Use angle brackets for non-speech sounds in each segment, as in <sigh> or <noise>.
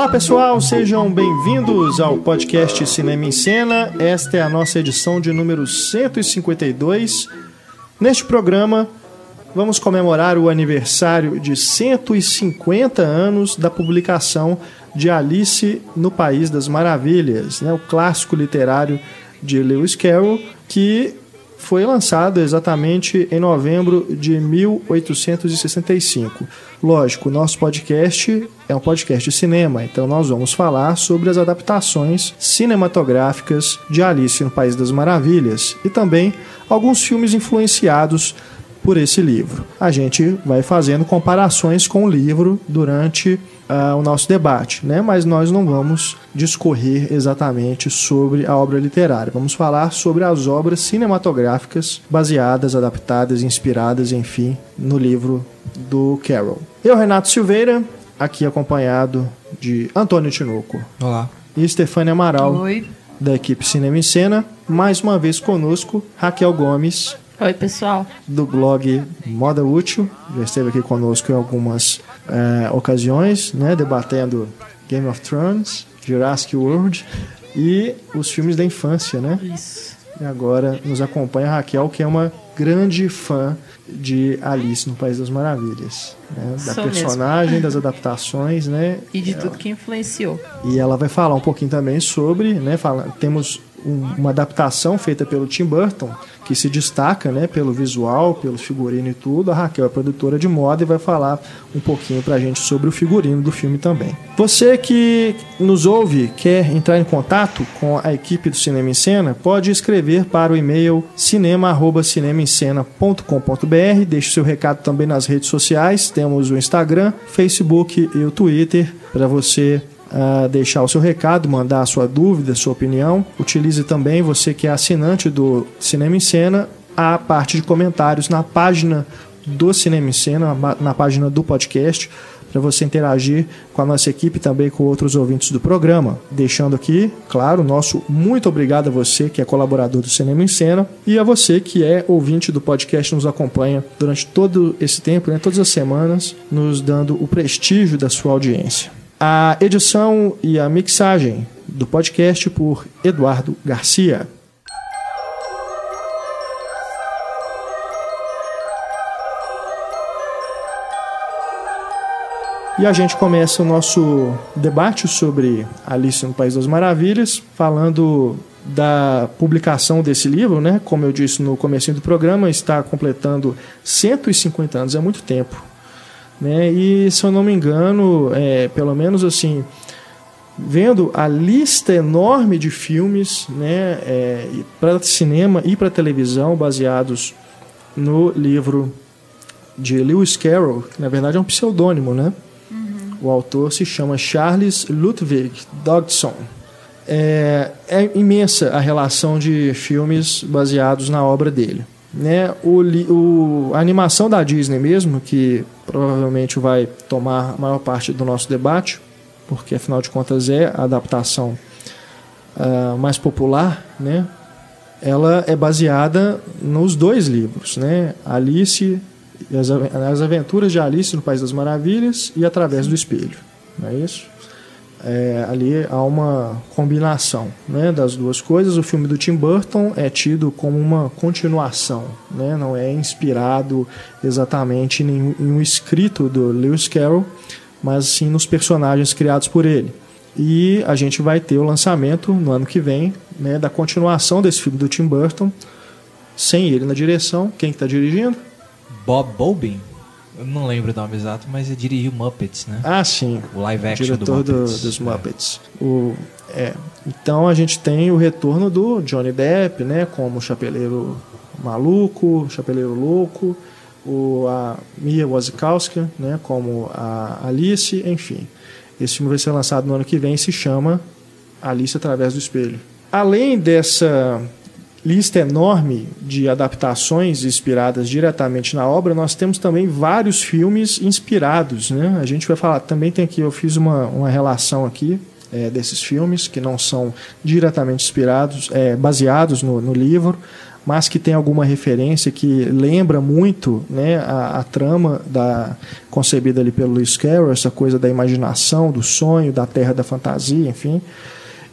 Olá pessoal, sejam bem-vindos ao podcast Cinema em Cena. Esta é a nossa edição de número 152. Neste programa, vamos comemorar o aniversário de 150 anos da publicação de Alice no País das Maravilhas, né? o clássico literário de Lewis Carroll, que foi lançado exatamente em novembro de 1865. Lógico, nosso podcast é um podcast de cinema, então nós vamos falar sobre as adaptações cinematográficas de Alice no País das Maravilhas e também alguns filmes influenciados por esse livro. A gente vai fazendo comparações com o livro durante uh, o nosso debate, né? mas nós não vamos discorrer exatamente sobre a obra literária. Vamos falar sobre as obras cinematográficas baseadas, adaptadas, inspiradas, enfim, no livro do Carroll. Eu, Renato Silveira, aqui acompanhado de Antônio Tinoco. Olá. E Stefania Amaral. Oi. Da equipe Cinema em Cena. Mais uma vez conosco, Raquel Gomes. Oi, pessoal. Do blog Moda Útil. Já esteve aqui conosco em algumas é, ocasiões, né, debatendo Game of Thrones, Jurassic World e os filmes da infância, né? Isso. E agora nos acompanha a Raquel, que é uma grande fã de Alice no País das Maravilhas. Né? Da Sou personagem, mesmo. das adaptações, né? E de tudo que influenciou. E ela vai falar um pouquinho também sobre, né? Fala, temos um, uma adaptação feita pelo Tim Burton, que se destaca né, pelo visual, pelo figurino e tudo. A Raquel é produtora de moda e vai falar um pouquinho pra gente sobre o figurino do filme também. Você que nos ouve, quer entrar em contato com a equipe do Cinema em Cena, pode escrever para o e-mail cinema.cinemaencena.com.br. Deixe seu recado também nas redes sociais. Temos o Instagram, Facebook e o Twitter para você Uh, deixar o seu recado, mandar a sua dúvida, a sua opinião. Utilize também, você que é assinante do Cinema em Cena, a parte de comentários na página do Cinema em Cena, na página do podcast, para você interagir com a nossa equipe e também com outros ouvintes do programa. Deixando aqui, claro, nosso muito obrigado a você que é colaborador do Cinema em Cena e a você que é ouvinte do podcast nos acompanha durante todo esse tempo, né, todas as semanas, nos dando o prestígio da sua audiência. A edição e a mixagem do podcast por Eduardo Garcia. E a gente começa o nosso debate sobre Alice no País das Maravilhas, falando da publicação desse livro, né? Como eu disse no começo do programa, está completando 150 anos, é muito tempo. Né? E se eu não me engano, é, pelo menos assim, vendo a lista enorme de filmes, né, é, para cinema e para televisão baseados no livro de Lewis Carroll, que na verdade é um pseudônimo, né? Uhum. O autor se chama Charles Ludwig Dodgson. É, é imensa a relação de filmes baseados na obra dele. Né, o, o, a animação da Disney mesmo, que provavelmente vai tomar a maior parte do nosso debate, porque afinal de contas é a adaptação uh, mais popular, né, ela é baseada nos dois livros, né, Alice, as, as Aventuras de Alice no País das Maravilhas e Através do Espelho, não é isso? É, ali há uma combinação né, das duas coisas. O filme do Tim Burton é tido como uma continuação, né, não é inspirado exatamente em, em um escrito do Lewis Carroll, mas sim nos personagens criados por ele. E a gente vai ter o lançamento no ano que vem né, da continuação desse filme do Tim Burton, sem ele na direção. Quem está dirigindo? Bob Bobin. Eu não lembro o nome exato, mas ele dirigiu Muppets, né? Ah, sim. O live action diretor do Muppets. Do, dos Muppets. É. O, é. Então a gente tem o retorno do Johnny Depp, né? Como Chapeleiro Maluco, Chapeleiro Louco, o, a Mia Wasikowska, né? Como a Alice, enfim. Esse filme vai ser lançado no ano que vem e se chama Alice através do Espelho. Além dessa lista enorme de adaptações inspiradas diretamente na obra, nós temos também vários filmes inspirados. Né? A gente vai falar, também tem aqui, eu fiz uma, uma relação aqui é, desses filmes que não são diretamente inspirados, é, baseados no, no, livro, mas que tem alguma referência que lembra muito né, a, a trama da, concebida ali pelo Lewis Carroll, essa coisa da imaginação, do sonho, da terra da fantasia, enfim.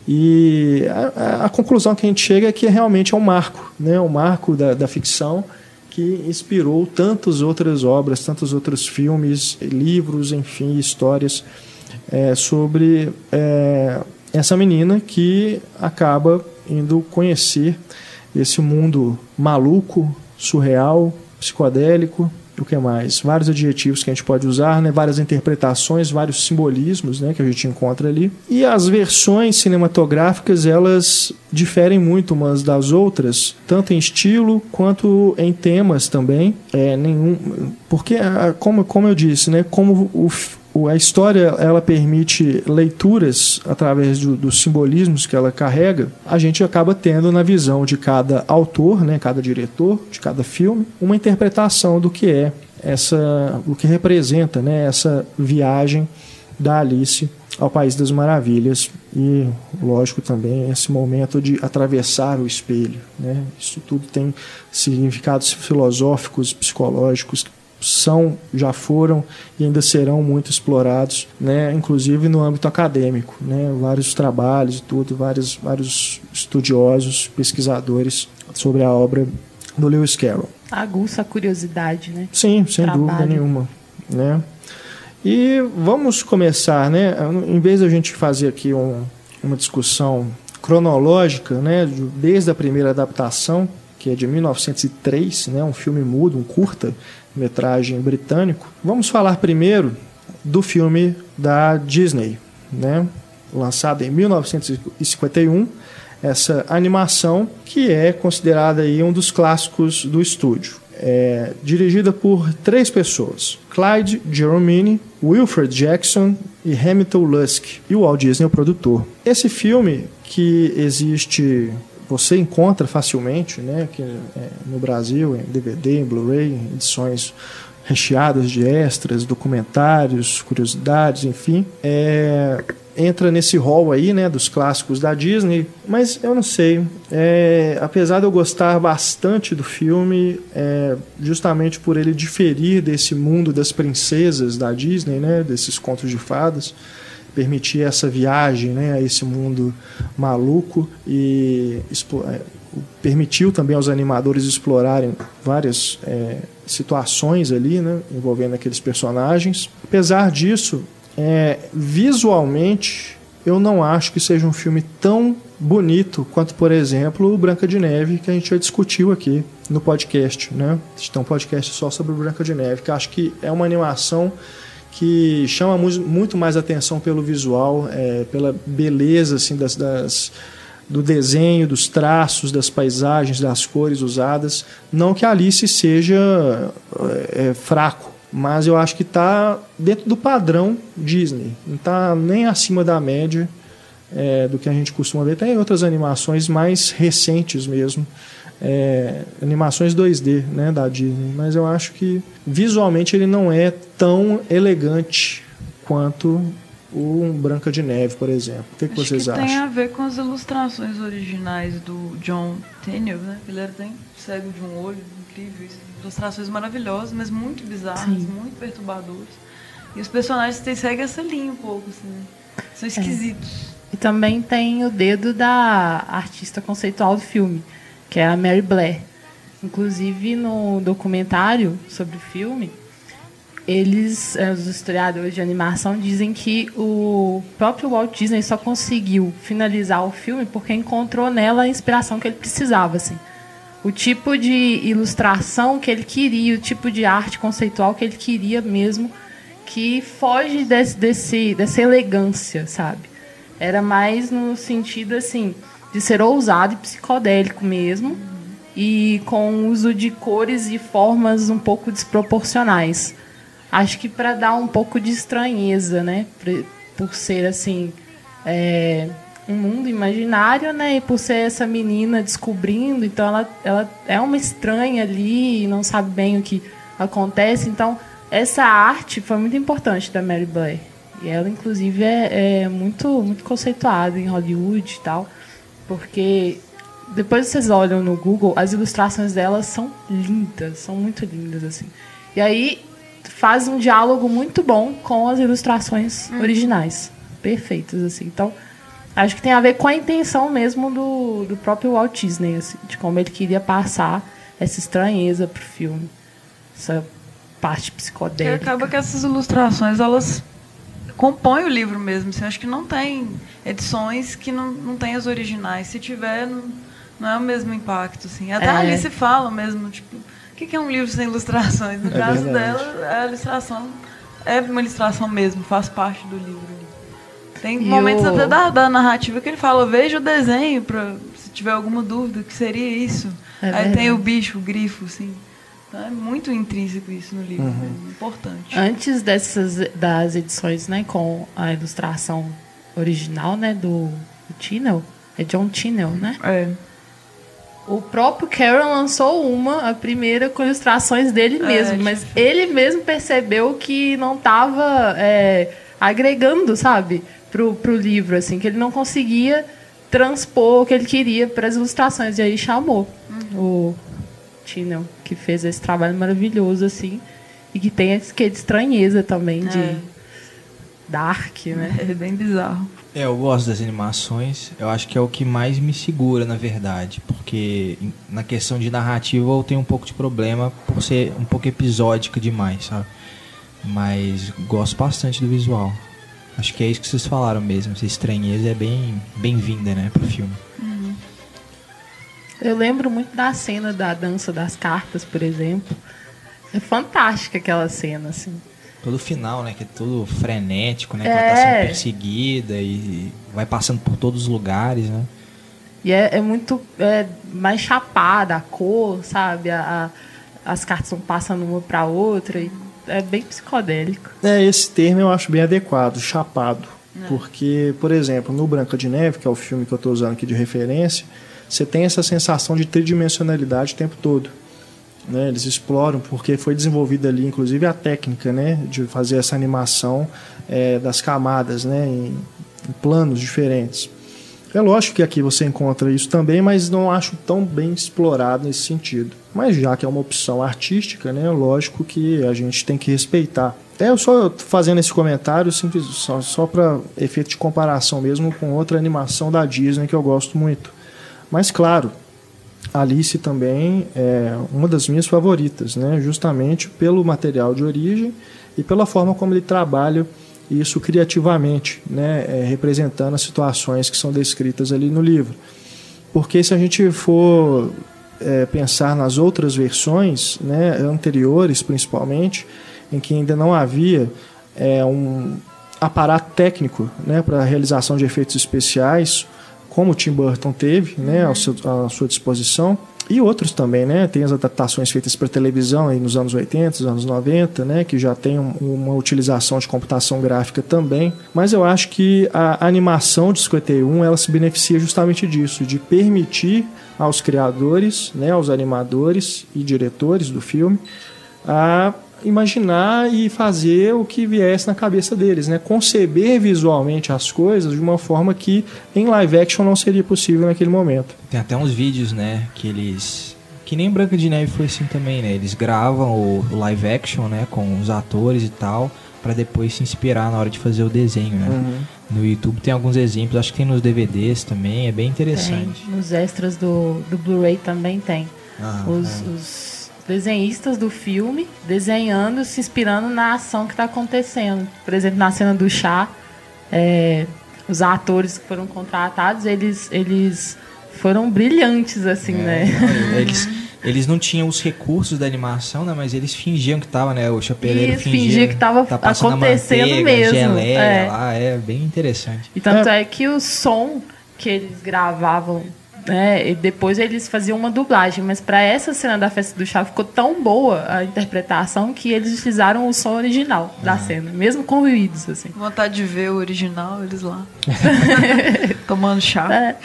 E a, a, conclusão que a gente chega é que realmente é um marco, né, um marco da, da ficção que inspirou tantas outras obras, tantos outros filmes, livros, enfim, histórias é, sobre é, essa menina que acaba indo conhecer esse mundo maluco, surreal, psicodélico, o que mais? Vários adjetivos que a gente pode usar, né? várias interpretações, vários simbolismos né? que a gente encontra ali. E as versões cinematográficas, elas diferem muito umas das outras, tanto em estilo quanto em temas também. É, nenhum, porque, como, como eu disse, né? como o, a história ela permite leituras através do, dos simbolismos que ela carrega, a gente acaba tendo na visão de cada autor, né, cada diretor de cada filme, uma interpretação do que é essa, o que representa, né, essa viagem da Alice ao País das Maravilhas e, lógico, também esse momento de atravessar o espelho. Né? Isso tudo tem significados filosóficos, psicológicos são, já foram e ainda serão muito explorados, né, inclusive no âmbito acadêmico, né, vários trabalhos e tudo, vários, vários estudiosos, pesquisadores sobre a obra do Lewis Carroll. Aguça a curiosidade, né? Sim, sem Trabalho. dúvida nenhuma, né? E vamos começar, né, em vez da gente fazer aqui um, uma discussão cronológica, né, desde a primeira adaptação, que é de 1903, né, um filme mudo, um curta, metragem britânico. Vamos falar primeiro do filme da Disney, né? lançado em 1951, essa animação que é considerada aí um dos clássicos do estúdio. É, dirigida por três pessoas: Clyde Geromini, Wilfred Jackson e Hamilton Lusk, e o Walt Disney, o produtor. Esse filme, que existe você encontra facilmente, né, aqui, é, no Brasil, em DVD, em Blu-ray, edições recheadas de extras, documentários, curiosidades, enfim, é, entra nesse rol aí, né, dos clássicos da Disney. Mas eu não sei, é, apesar de eu gostar bastante do filme, é, justamente por ele diferir desse mundo das princesas da Disney, né, desses contos de fadas permitir essa viagem né, a esse mundo maluco e é, permitiu também aos animadores explorarem várias é, situações ali né, envolvendo aqueles personagens. Apesar disso, é, visualmente eu não acho que seja um filme tão bonito quanto, por exemplo, o Branca de Neve, que a gente já discutiu aqui no podcast. Né? Tem um podcast só sobre o Branca de Neve, que acho que é uma animação que chama muito mais atenção pelo visual, é, pela beleza assim das, das, do desenho, dos traços, das paisagens, das cores usadas. Não que Alice seja é, é fraco, mas eu acho que está dentro do padrão Disney. Não está nem acima da média é, do que a gente costuma ver. Tem outras animações mais recentes mesmo é, animações 2D né, da Disney, mas eu acho que visualmente ele não é tão elegante quanto o Branca de Neve, por exemplo. O que, que vocês que acham? Tem a ver com as ilustrações originais do John Tenniel, né? Ele era bem cego de um olho, incrível, ilustrações maravilhosas, mas muito bizarras, Sim. muito perturbadoras. E os personagens têm, seguem essa linha um pouco, assim, né? São é. esquisitos. É. E também tem o dedo da artista conceitual do filme que é a Mary Blair. Inclusive, no documentário sobre o filme, eles, eh, os historiadores de animação, dizem que o próprio Walt Disney só conseguiu finalizar o filme porque encontrou nela a inspiração que ele precisava. Assim. O tipo de ilustração que ele queria, o tipo de arte conceitual que ele queria mesmo, que foge desse, desse, dessa elegância, sabe? Era mais no sentido assim de ser ousado e psicodélico mesmo, uhum. e com uso de cores e formas um pouco desproporcionais. Acho que para dar um pouco de estranheza, né? Por ser assim. É, um mundo imaginário, né? E por ser essa menina descobrindo, então ela, ela é uma estranha ali não sabe bem o que acontece. Então, essa arte foi muito importante da Mary Blair. E ela, inclusive, é, é muito, muito conceituada em Hollywood e tal porque depois vocês olham no Google, as ilustrações delas são lindas, são muito lindas assim. E aí faz um diálogo muito bom com as ilustrações hum. originais, perfeitas assim. Então acho que tem a ver com a intenção mesmo do, do próprio Walt Disney, assim, de como ele queria passar essa estranheza pro filme, essa parte psicodélica. E acaba que essas ilustrações elas compõem o livro mesmo. Assim, acho que não tem edições que não, não tem as originais. Se tiver, não, não é o mesmo impacto. Assim. Até é. ali se fala mesmo, tipo, o que é um livro sem ilustrações? No é caso verdade. dela, a ilustração é uma ilustração mesmo, faz parte do livro. Tem e momentos o... até da, da, narrativa que ele fala, veja o desenho para se tiver alguma dúvida, que seria isso. É Aí verdade. tem o bicho, o grifo, assim. Então é muito intrínseco isso no livro, uhum. é importante. Antes dessas das edições, né, com a ilustração original, né, do, do Tino, é John Tino, né? É. O próprio Carol lançou uma, a primeira, com ilustrações dele é, mesmo, é, mas ele mesmo percebeu que não estava é, agregando, sabe, pro, pro livro, assim, que ele não conseguia transpor o que ele queria para as ilustrações, e aí chamou uhum. o Tino, que fez esse trabalho maravilhoso, assim, e que tem esse que de estranheza também, de é. Dark, né? É bem bizarro. É, eu gosto das animações, eu acho que é o que mais me segura, na verdade, porque na questão de narrativa eu tenho um pouco de problema por ser um pouco episódica demais, sabe? Mas gosto bastante do visual. Acho que é isso que vocês falaram mesmo, essa estranheza é bem bem-vinda, né, pro filme. Uhum. Eu lembro muito da cena da dança das cartas, por exemplo. É fantástica aquela cena, assim. Todo final, né? Que é todo frenético, né? É. Que ela tá sendo é. perseguida e vai passando por todos os lugares, né? E é, é muito é, mais chapada a cor, sabe? A, a, as cartas vão passando uma para outra e é bem psicodélico. É, esse termo eu acho bem adequado, chapado. É. Porque, por exemplo, no Branca de Neve, que é o filme que eu estou usando aqui de referência, você tem essa sensação de tridimensionalidade o tempo todo. Né? Eles exploram, porque foi desenvolvida ali, inclusive, a técnica né? de fazer essa animação é, das camadas né? Em, em, planos diferentes. É lógico que aqui você encontra isso também, mas não acho tão bem explorado nesse sentido. Mas já que é uma opção artística, né? lógico que a gente tem que respeitar. É, eu só fazendo esse comentário simples, só, só para efeito de comparação mesmo com outra animação da Disney que eu gosto muito. Mas claro, Alice também é uma das minhas favoritas, né? justamente pelo material de origem e pela forma como ele trabalha isso criativamente, né? É, representando as situações que são descritas ali no livro. Porque se a gente for é, pensar nas outras versões, né, anteriores principalmente, em que ainda não havia é, um aparato técnico né, para a realização de efeitos especiais, como o Tim Burton teve né, ao seu, à sua disposição, e outros também, né? Tem as adaptações feitas para televisão aí nos anos 80, anos 90, né? Que já tem um, uma utilização de computação gráfica também. Mas eu acho que a animação de 51 ela se beneficia justamente disso, de permitir aos criadores, né? Aos animadores e diretores do filme a imaginar e fazer o que viesse na cabeça deles, né? Conceber visualmente as coisas de uma forma que em live action não seria possível naquele momento. Tem até uns vídeos, né, que eles que nem Branca de Neve foi assim também, né? Eles gravam o, live action, né, com os atores e tal, para depois se inspirar na hora de fazer o desenho, né? Uhum. No YouTube tem alguns exemplos, acho que tem nos DVDs também, é bem interessante. Tem. Nos extras do, do Blu-ray também tem. Ah, os, é. os desenhistas do filme desenhando, se inspirando na ação que está acontecendo. Por exemplo, na cena do chá, é, os atores que foram contratados, eles, eles foram brilhantes, assim, é, né? <laughs> Eles, eles não tinham os recursos da animação, né? Mas eles fingiam que tava, né? O chapeleiro Isso, fingia, fingia que estava tá acontecendo manteiga, mesmo. Geleia é. lá, é bem interessante. E tanto é. é que o som que eles gravavam né? E depois eles faziam uma dublagem, mas para essa cena da festa do chá ficou tão boa a interpretação que eles utilizaram o som original da uhum. cena, mesmo com ruídos assim. Vontade de ver o original eles lá <laughs> tomando chá. É.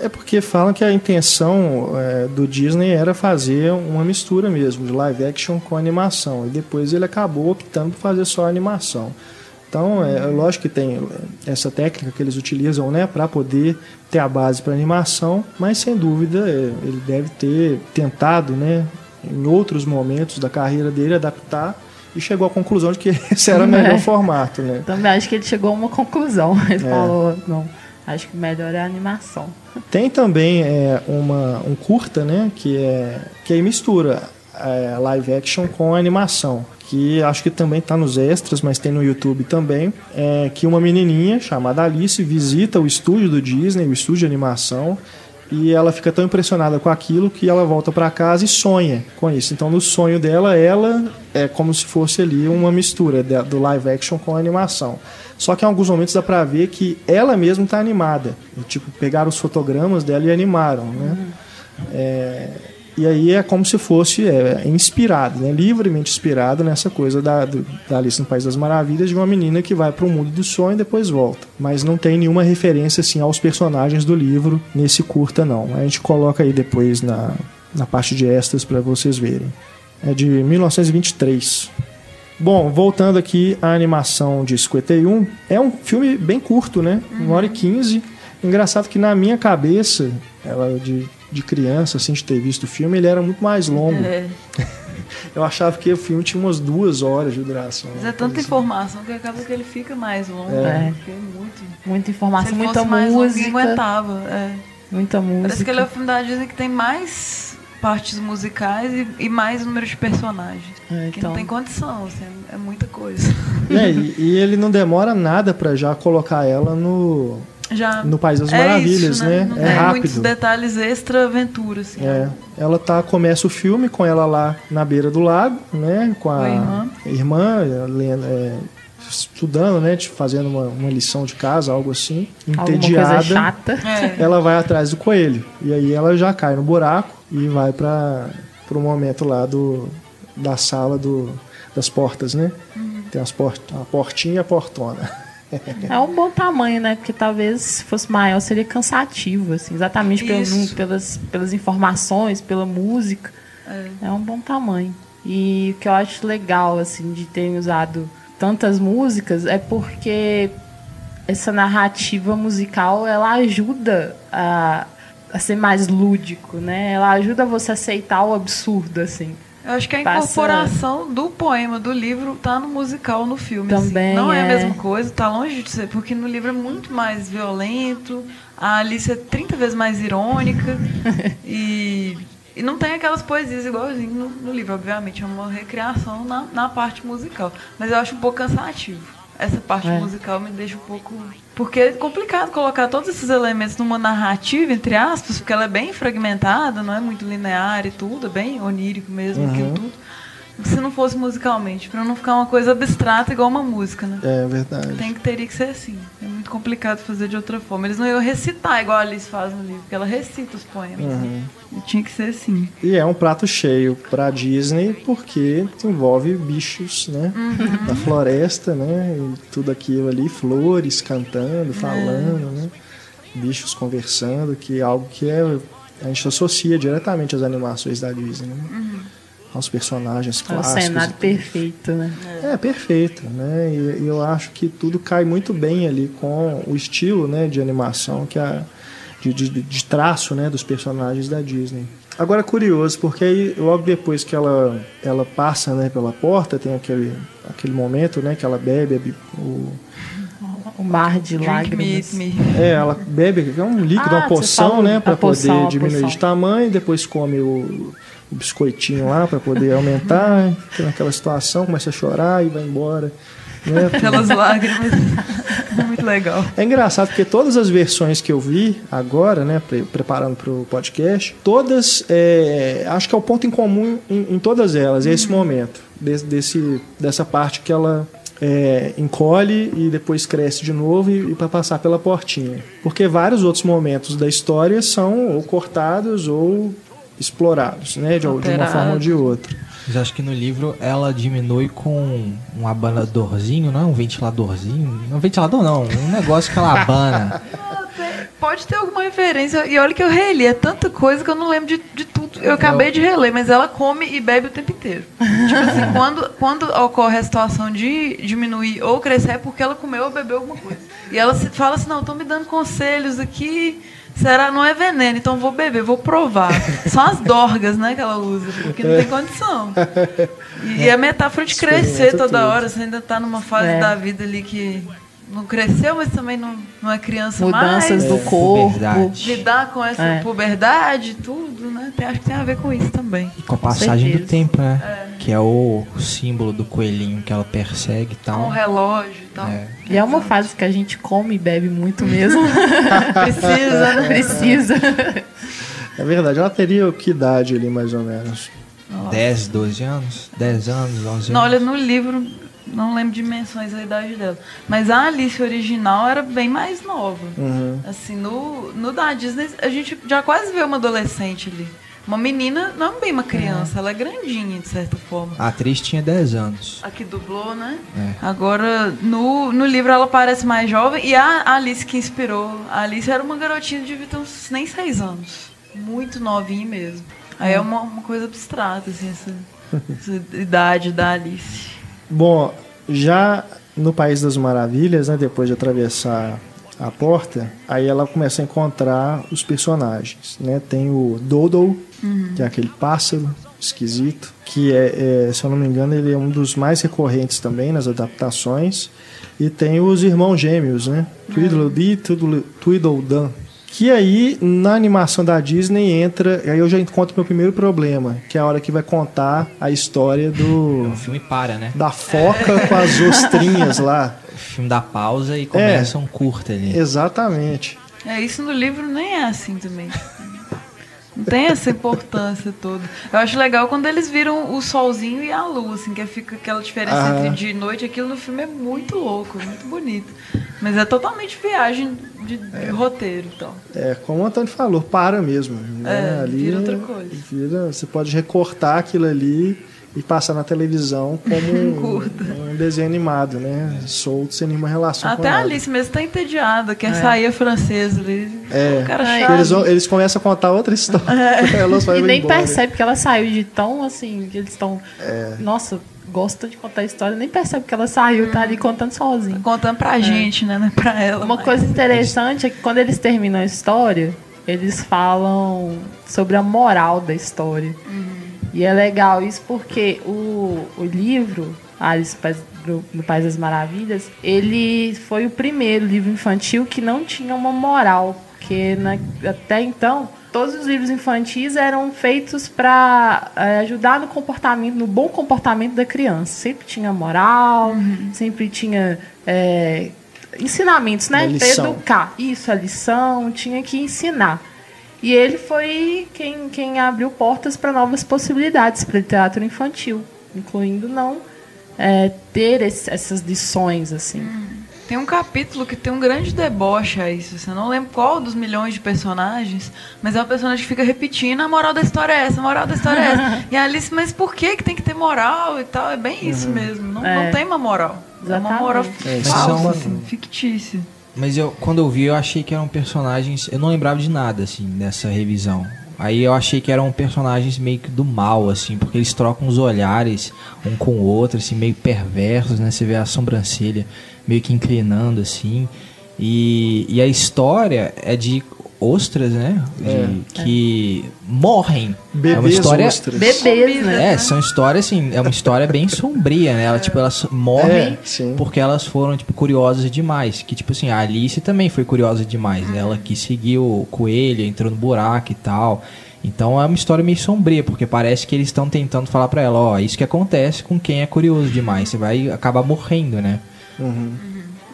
É porque falam que a intenção é, do Disney era fazer uma mistura mesmo de live action com animação. E depois ele acabou optando por fazer só animação. Então, é, é lógico que tem essa técnica que eles utilizam né, para poder ter a base para animação, mas sem dúvida é, ele deve ter tentado, né, em outros momentos da carreira dele, adaptar e chegou à conclusão de que <laughs> esse era o melhor é. formato. Né? Também acho que ele chegou a uma conclusão. <laughs> Ele é. falou, não, acho que melhor é a animação. Tem também é, uma, um curta, né, que, é, que aí mistura é, live action com animação que acho que também está nos extras, mas tem no YouTube também, é que uma menininha chamada Alice visita o estúdio do Disney, o estúdio de animação, e ela fica tão impressionada com aquilo que ela volta para casa e sonha com isso. Então, no sonho dela, ela é como se fosse ali uma mistura do live action com animação. Só que em alguns momentos dá para ver que ela mesma está animada. E, tipo, pegaram os fotogramas dela e animaram, né? Uhum. É, e aí é como se fosse é, inspirado, né? livremente inspirado nessa coisa da, do, da Alice no País das Maravilhas, de uma menina que vai para o mundo do sonho e depois volta. Mas não tem nenhuma referência assim aos personagens do livro nesse curta, não. A gente coloca aí depois na, na parte de extras para vocês verem. É de 1923. Bom, voltando aqui à animação de 51, é um filme bem curto, né? Uma hora e quinze. Engraçado que na minha cabeça, ela de de criança, assim, de ter visto o filme, ele era muito mais longo. É. <laughs> Eu achava que o filme tinha umas duas horas de duração. Mas é tanta assim. informação que acaba que ele fica mais longo. É. Né? é muito... Muita informação, muita música. Longo, aguentava. É. Muita música. Parece que ele é o filme da Disney que tem mais partes musicais e, e mais número de personagens. É, que então... não tem condição, assim, é muita coisa. É, e, e ele não demora nada para já colocar ela no já no País das é Maravilhas, isso, né? né? Não é rápido. muitos detalhes extra aventura, assim. É. Ela tá começa o filme com ela lá na beira do lago, né? Com a, a irmã, irmã é, estudando, né? Fazendo uma, uma, lição de casa, algo assim. Entediada. chata. É. Ela vai atrás do coelho. E aí ela já cai no buraco e vai para o momento lá do, da sala do, das portas, né? Uhum. Tem as port, a portinha e a portona. <laughs> É um bom tamanho, né? Porque talvez se fosse maior seria cansativo, assim, exatamente pelas, pelas, pelas informações, pela música. É. é um bom tamanho. E o que eu acho legal, assim, de terem usado tantas músicas é porque essa narrativa musical ela ajuda a, a ser mais lúdico, né? Ela ajuda você a aceitar o absurdo, assim. Eu acho que a incorporação do poema, do livro, tá no musical, no filme. Assim. Também. Assim. Não é. é. a mesma coisa, tá longe de ser, porque no livro é muito mais violento, a Alice é 30 vezes mais irônica <laughs> e, e não tem aquelas poesias igualzinho no, no livro, obviamente. É uma recriação na, na parte musical. Mas eu acho um pouco cansativo essa parte é. musical me deixa um pouco. Porque é complicado colocar todos esses elementos numa narrativa, entre aspas, porque ela é bem fragmentada, não é muito linear e tudo, é bem onírico mesmo, uhum. aquilo tudo se não fosse musicalmente, para não ficar uma coisa abstrata igual uma música, né? É verdade. Tem que teria que ser assim. É muito complicado fazer de outra forma. Eles não iam recitar igual a Alice faz no livro, porque ela recita os poemas. Uhum. Né? E tinha que ser assim. E é um prato cheio para Disney porque envolve bichos, né? Uhum. Da floresta, né? E tudo aquilo ali, flores cantando, falando, é. né? Bichos conversando, que é algo que é, a gente associa diretamente às animações da Disney. Né? Uhum aos personagens é clássicos. É um cenário perfeito, né? É, perfeito, né? E, e, eu acho que tudo cai muito bem ali com o estilo, né, de animação que a de, de, de traço, né, dos personagens da Disney. Agora é curioso, porque aí logo depois que ela ela passa, né, pela porta, tem aquele aquele momento, né, que ela bebe o o mar de lágrimas. Me, me. É, ela bebe, é um líquido, ah, uma poção, né, para poder diminuir de tamanho, depois come o o biscoitinho lá para poder aumentar, naquela situação, começa a chorar e vai embora. Né? <laughs> Aquelas lágrimas. Muito legal. É engraçado porque todas as versões que eu vi agora, né, preparando para o podcast, todas, é, acho que é o ponto em comum em, em todas elas, é esse uhum. momento, desse, desse, dessa parte que ela é, encolhe e depois cresce de novo e, e para passar pela portinha. Porque vários outros momentos da história são ou cortados ou explorados, né, de, de uma forma ou de outra. Mas acho que no livro ela diminui com um abanadorzinho, não é um ventiladorzinho? Um ventilador não, um negócio que ela abana. <laughs> Pode ter alguma referência. E olha que eu reli, é tanta coisa que eu não lembro de, de tudo. eu acabei de reler, mas ela come e bebe o tempo inteiro. tipo assim, <laughs> quando, quando ocorre a situação de diminuir ou crescer, é porque ela comeu ou bebeu alguma coisa. E ela se, fala assim, não, estão me dando conselhos aqui, será, não é veneno, então vou beber, vou provar. São as dorgas, né, que ela usa, porque não tem condição. <laughs> E, a metáfora de crescer toda tudo. hora, você ainda está numa fase é. da vida ali que não cresceu, mas também não, não é criança Mudanças mais. Mudanças do é, corpo. Puberdade. Lidar com essa é. puberdade, tudo, né? Tem, acho que tem a ver com isso também. E com a passagem com do tempo, né? É. Que é o símbolo do coelhinho que ela persegue e tal. Um relógio e tal. É. E é uma fase que a gente come e bebe muito mesmo. <laughs> Precisa, né? Precisa. É verdade. Ela teria que idade ali, mais ou menos? 10, 12 anos? 10 anos, 11 anos? Não, olha, no livro não lembro dimensões da idade dela. Mas a Alice original era bem mais nova. Uhum. Assim, no, no da Disney, a gente já quase vê uma adolescente ali. Uma menina, não bem uma criança, uhum. ela é grandinha, de certa forma. A atriz tinha 10 anos. A que dublou, né? É. Agora, no, no livro ela parece mais jovem. E a Alice que inspirou. A Alice era uma garotinha de devia uns nem 6 anos. Muito novinha mesmo. Aí é uma, uma coisa abstrata, assim, essa, essa <laughs> idade da Alice. Bom, já no País das Maravilhas, né, depois de atravessar a porta, aí ela começa a encontrar os personagens. Né? Tem o Dodo, uhum. que é aquele pássaro esquisito, que é, é, se eu não me engano, ele é um dos mais recorrentes também nas adaptações. E tem os irmãos gêmeos, né? Uhum. Tweedledee e Tweedledum, que aí, na animação da Disney, entra. Aí eu já encontro meu primeiro problema, que é a hora que vai contar a história do. O filme para, né? Da foca com as <laughs> ostrinhas lá. O filme dá pausa e começa é, um curta ali. Exatamente. É, isso no livro nem é assim também. Tem essa importância toda. Eu acho legal quando eles viram o solzinho e a lua, assim, que fica aquela diferença ah. entre dia e noite. Aquilo no filme é muito louco, muito bonito. Mas é totalmente viagem de, de é. roteiro, então. É, como o Antônio falou, para mesmo. Né? É, ali vira outra coisa. Vira, você pode recortar aquilo ali e passar na televisão como <laughs> um, um, desenho animado, né? Solto, sem nenhuma relação Até com a Alice mesmo está entediada, quer é. sair a francesa ali. É. O cara eles, eles começam a contar outra história. É. <laughs> Elas e nem embora. percebe que ela saiu de tão assim, que eles estão. É. Nossa, gosta de contar a história, nem percebe que ela saiu, hum. tá ali contando sozinha. Contando pra é. gente, né? Não é pra ela. Uma mas... coisa interessante é que quando eles terminam a história, eles falam sobre a moral da história. Uhum. E é legal isso porque o, o livro, Alice no País das Maravilhas, ele foi o primeiro livro infantil que não tinha uma moral. Porque na, até então, todos os livros infantis eram feitos para é, ajudar no comportamento, no bom comportamento da criança. Sempre tinha moral, uhum. sempre tinha é, ensinamentos, né? Para educar. Isso, a lição, tinha que ensinar. E ele foi quem, quem abriu portas para novas possibilidades para literatura infantil, incluindo não é, ter esse, essas lições assim. Hum. Tem um capítulo que tem um grande deboche a isso. Você não lembra qual dos milhões de personagens, mas é uma personagem que fica repetindo a moral da história é essa, a moral da história é essa. <laughs> e a Alice, mas por que, que tem que ter moral e tal? É bem isso uhum. mesmo. Não, é. não tem uma moral. Exatamente. É uma moral é, falsa, assim, fictícia. Mas eu, quando eu vi, eu achei que eram personagens. Eu não lembrava de nada, assim, nessa revisão. Aí eu achei que eram personagens meio que do mal, assim, porque eles trocam os olhares um com o outro, assim, meio perversos, né? Você vê a sobrancelha meio que inclinando, assim. E, e a história é de ostras, né? De, é. Que morrem. Bebês é uma história, ostras. Bebês, né? É, são histórias assim, é uma história bem sombria, né? Ela, tipo, elas morrem é, porque elas foram, tipo, curiosas demais. Que, tipo assim, a Alice também foi curiosa demais. Né? Ela que seguiu o coelho, entrou no buraco e tal. Então é uma história meio sombria, porque parece que eles estão tentando falar para ela, ó, isso que acontece com quem é curioso demais. Você vai acabar morrendo, né? Uhum.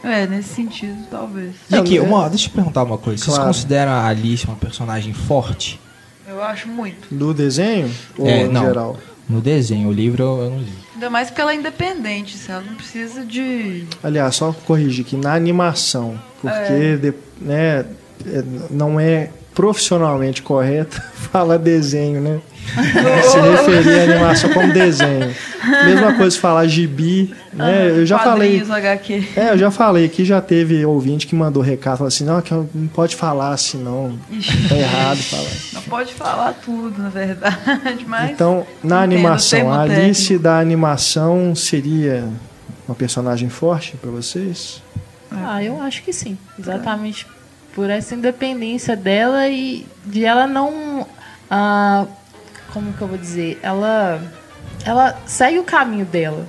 É, nesse sentido, talvez. E aqui, uma, deixa eu perguntar uma coisa. Claro. Vocês consideram a Alice uma personagem forte? Eu acho muito. No desenho? Ou é, no não, geral? No desenho, o livro eu não li. Ainda mais porque ela é independente, ela não precisa de. Aliás, só corrigir aqui, na animação. Porque é. de, né, é, não é profissionalmente correto <laughs> falar desenho, né? <laughs> Se referir à animação como desenho. Mesma coisa falar gibi, né? eu já falei. HQ. É, eu já falei que já teve ouvinte que mandou recado, falou assim, não, que não pode falar assim, não. Ixi. Tá errado falar. Não pode falar tudo, na verdade, <laughs> mas. Então, na animação, a Alice técnico. da animação seria uma personagem forte pra vocês? Ah, eu acho que sim. Exatamente por essa independência dela e de ela não. ah, como que eu vou dizer? Ela. Ela segue o caminho dela,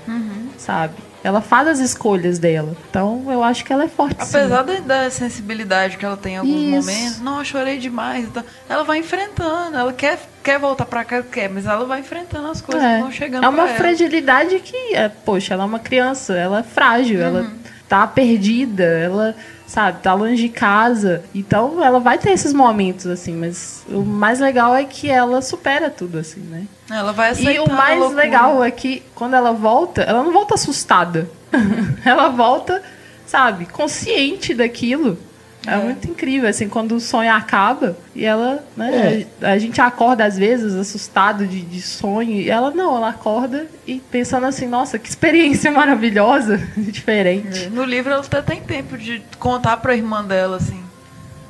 sabe? Ela faz as escolhas dela. Então eu acho que ela é forte. Apesar da, da sensibilidade que ela tem em alguns Isso. momentos, não, eu chorei demais. e tal, Ela vai enfrentando, ela quer, quer voltar pra cá, quer, mas ela vai enfrentando as coisas que É, vão chegando é uma fragilidade que, é, poxa, ela é uma criança, ela é frágil, Uhum. ela tá perdida, ela, sabe, tá longe de casa. Então ela vai ter esses momentos, assim, mas o mais legal é que ela supera tudo, assim, né? Ela vai E aceitar o mais legal é que quando ela volta, ela não volta assustada. <laughs> ela volta, sabe, consciente daquilo. É, muito incrível, assim, quando o sonho acaba e ela, né, a, a gente acorda às vezes assustado de, de sonho e ela não, ela acorda e pensando assim, nossa, que experiência <laughs> maravilhosa, diferente. É, No livro ela até tem tempo de contar pra irmã dela, assim.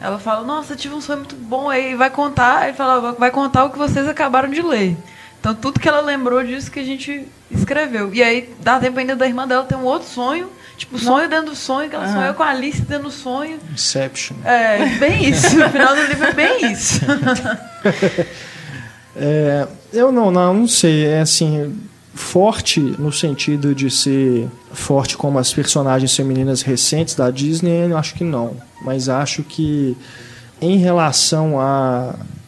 Ela fala, nossa, eu tive um sonho muito bom. Aí vai contar, aí fala, vai contar o que vocês acabaram de ler. Então tudo que ela lembrou disso que a gente escreveu. E aí dá tempo ainda da irmã dela ter um outro sonho. Tipo, sonho dentro do sonho, que ela Aham. sonhou com a Alice dentro do sonho. Inception. É, bem isso. No final do livro é bem isso. <laughs> É, eu não, não, não sei. É assim, forte no sentido de ser forte como as personagens femininas recentes da Disney, eu acho que não. Mas acho que em relação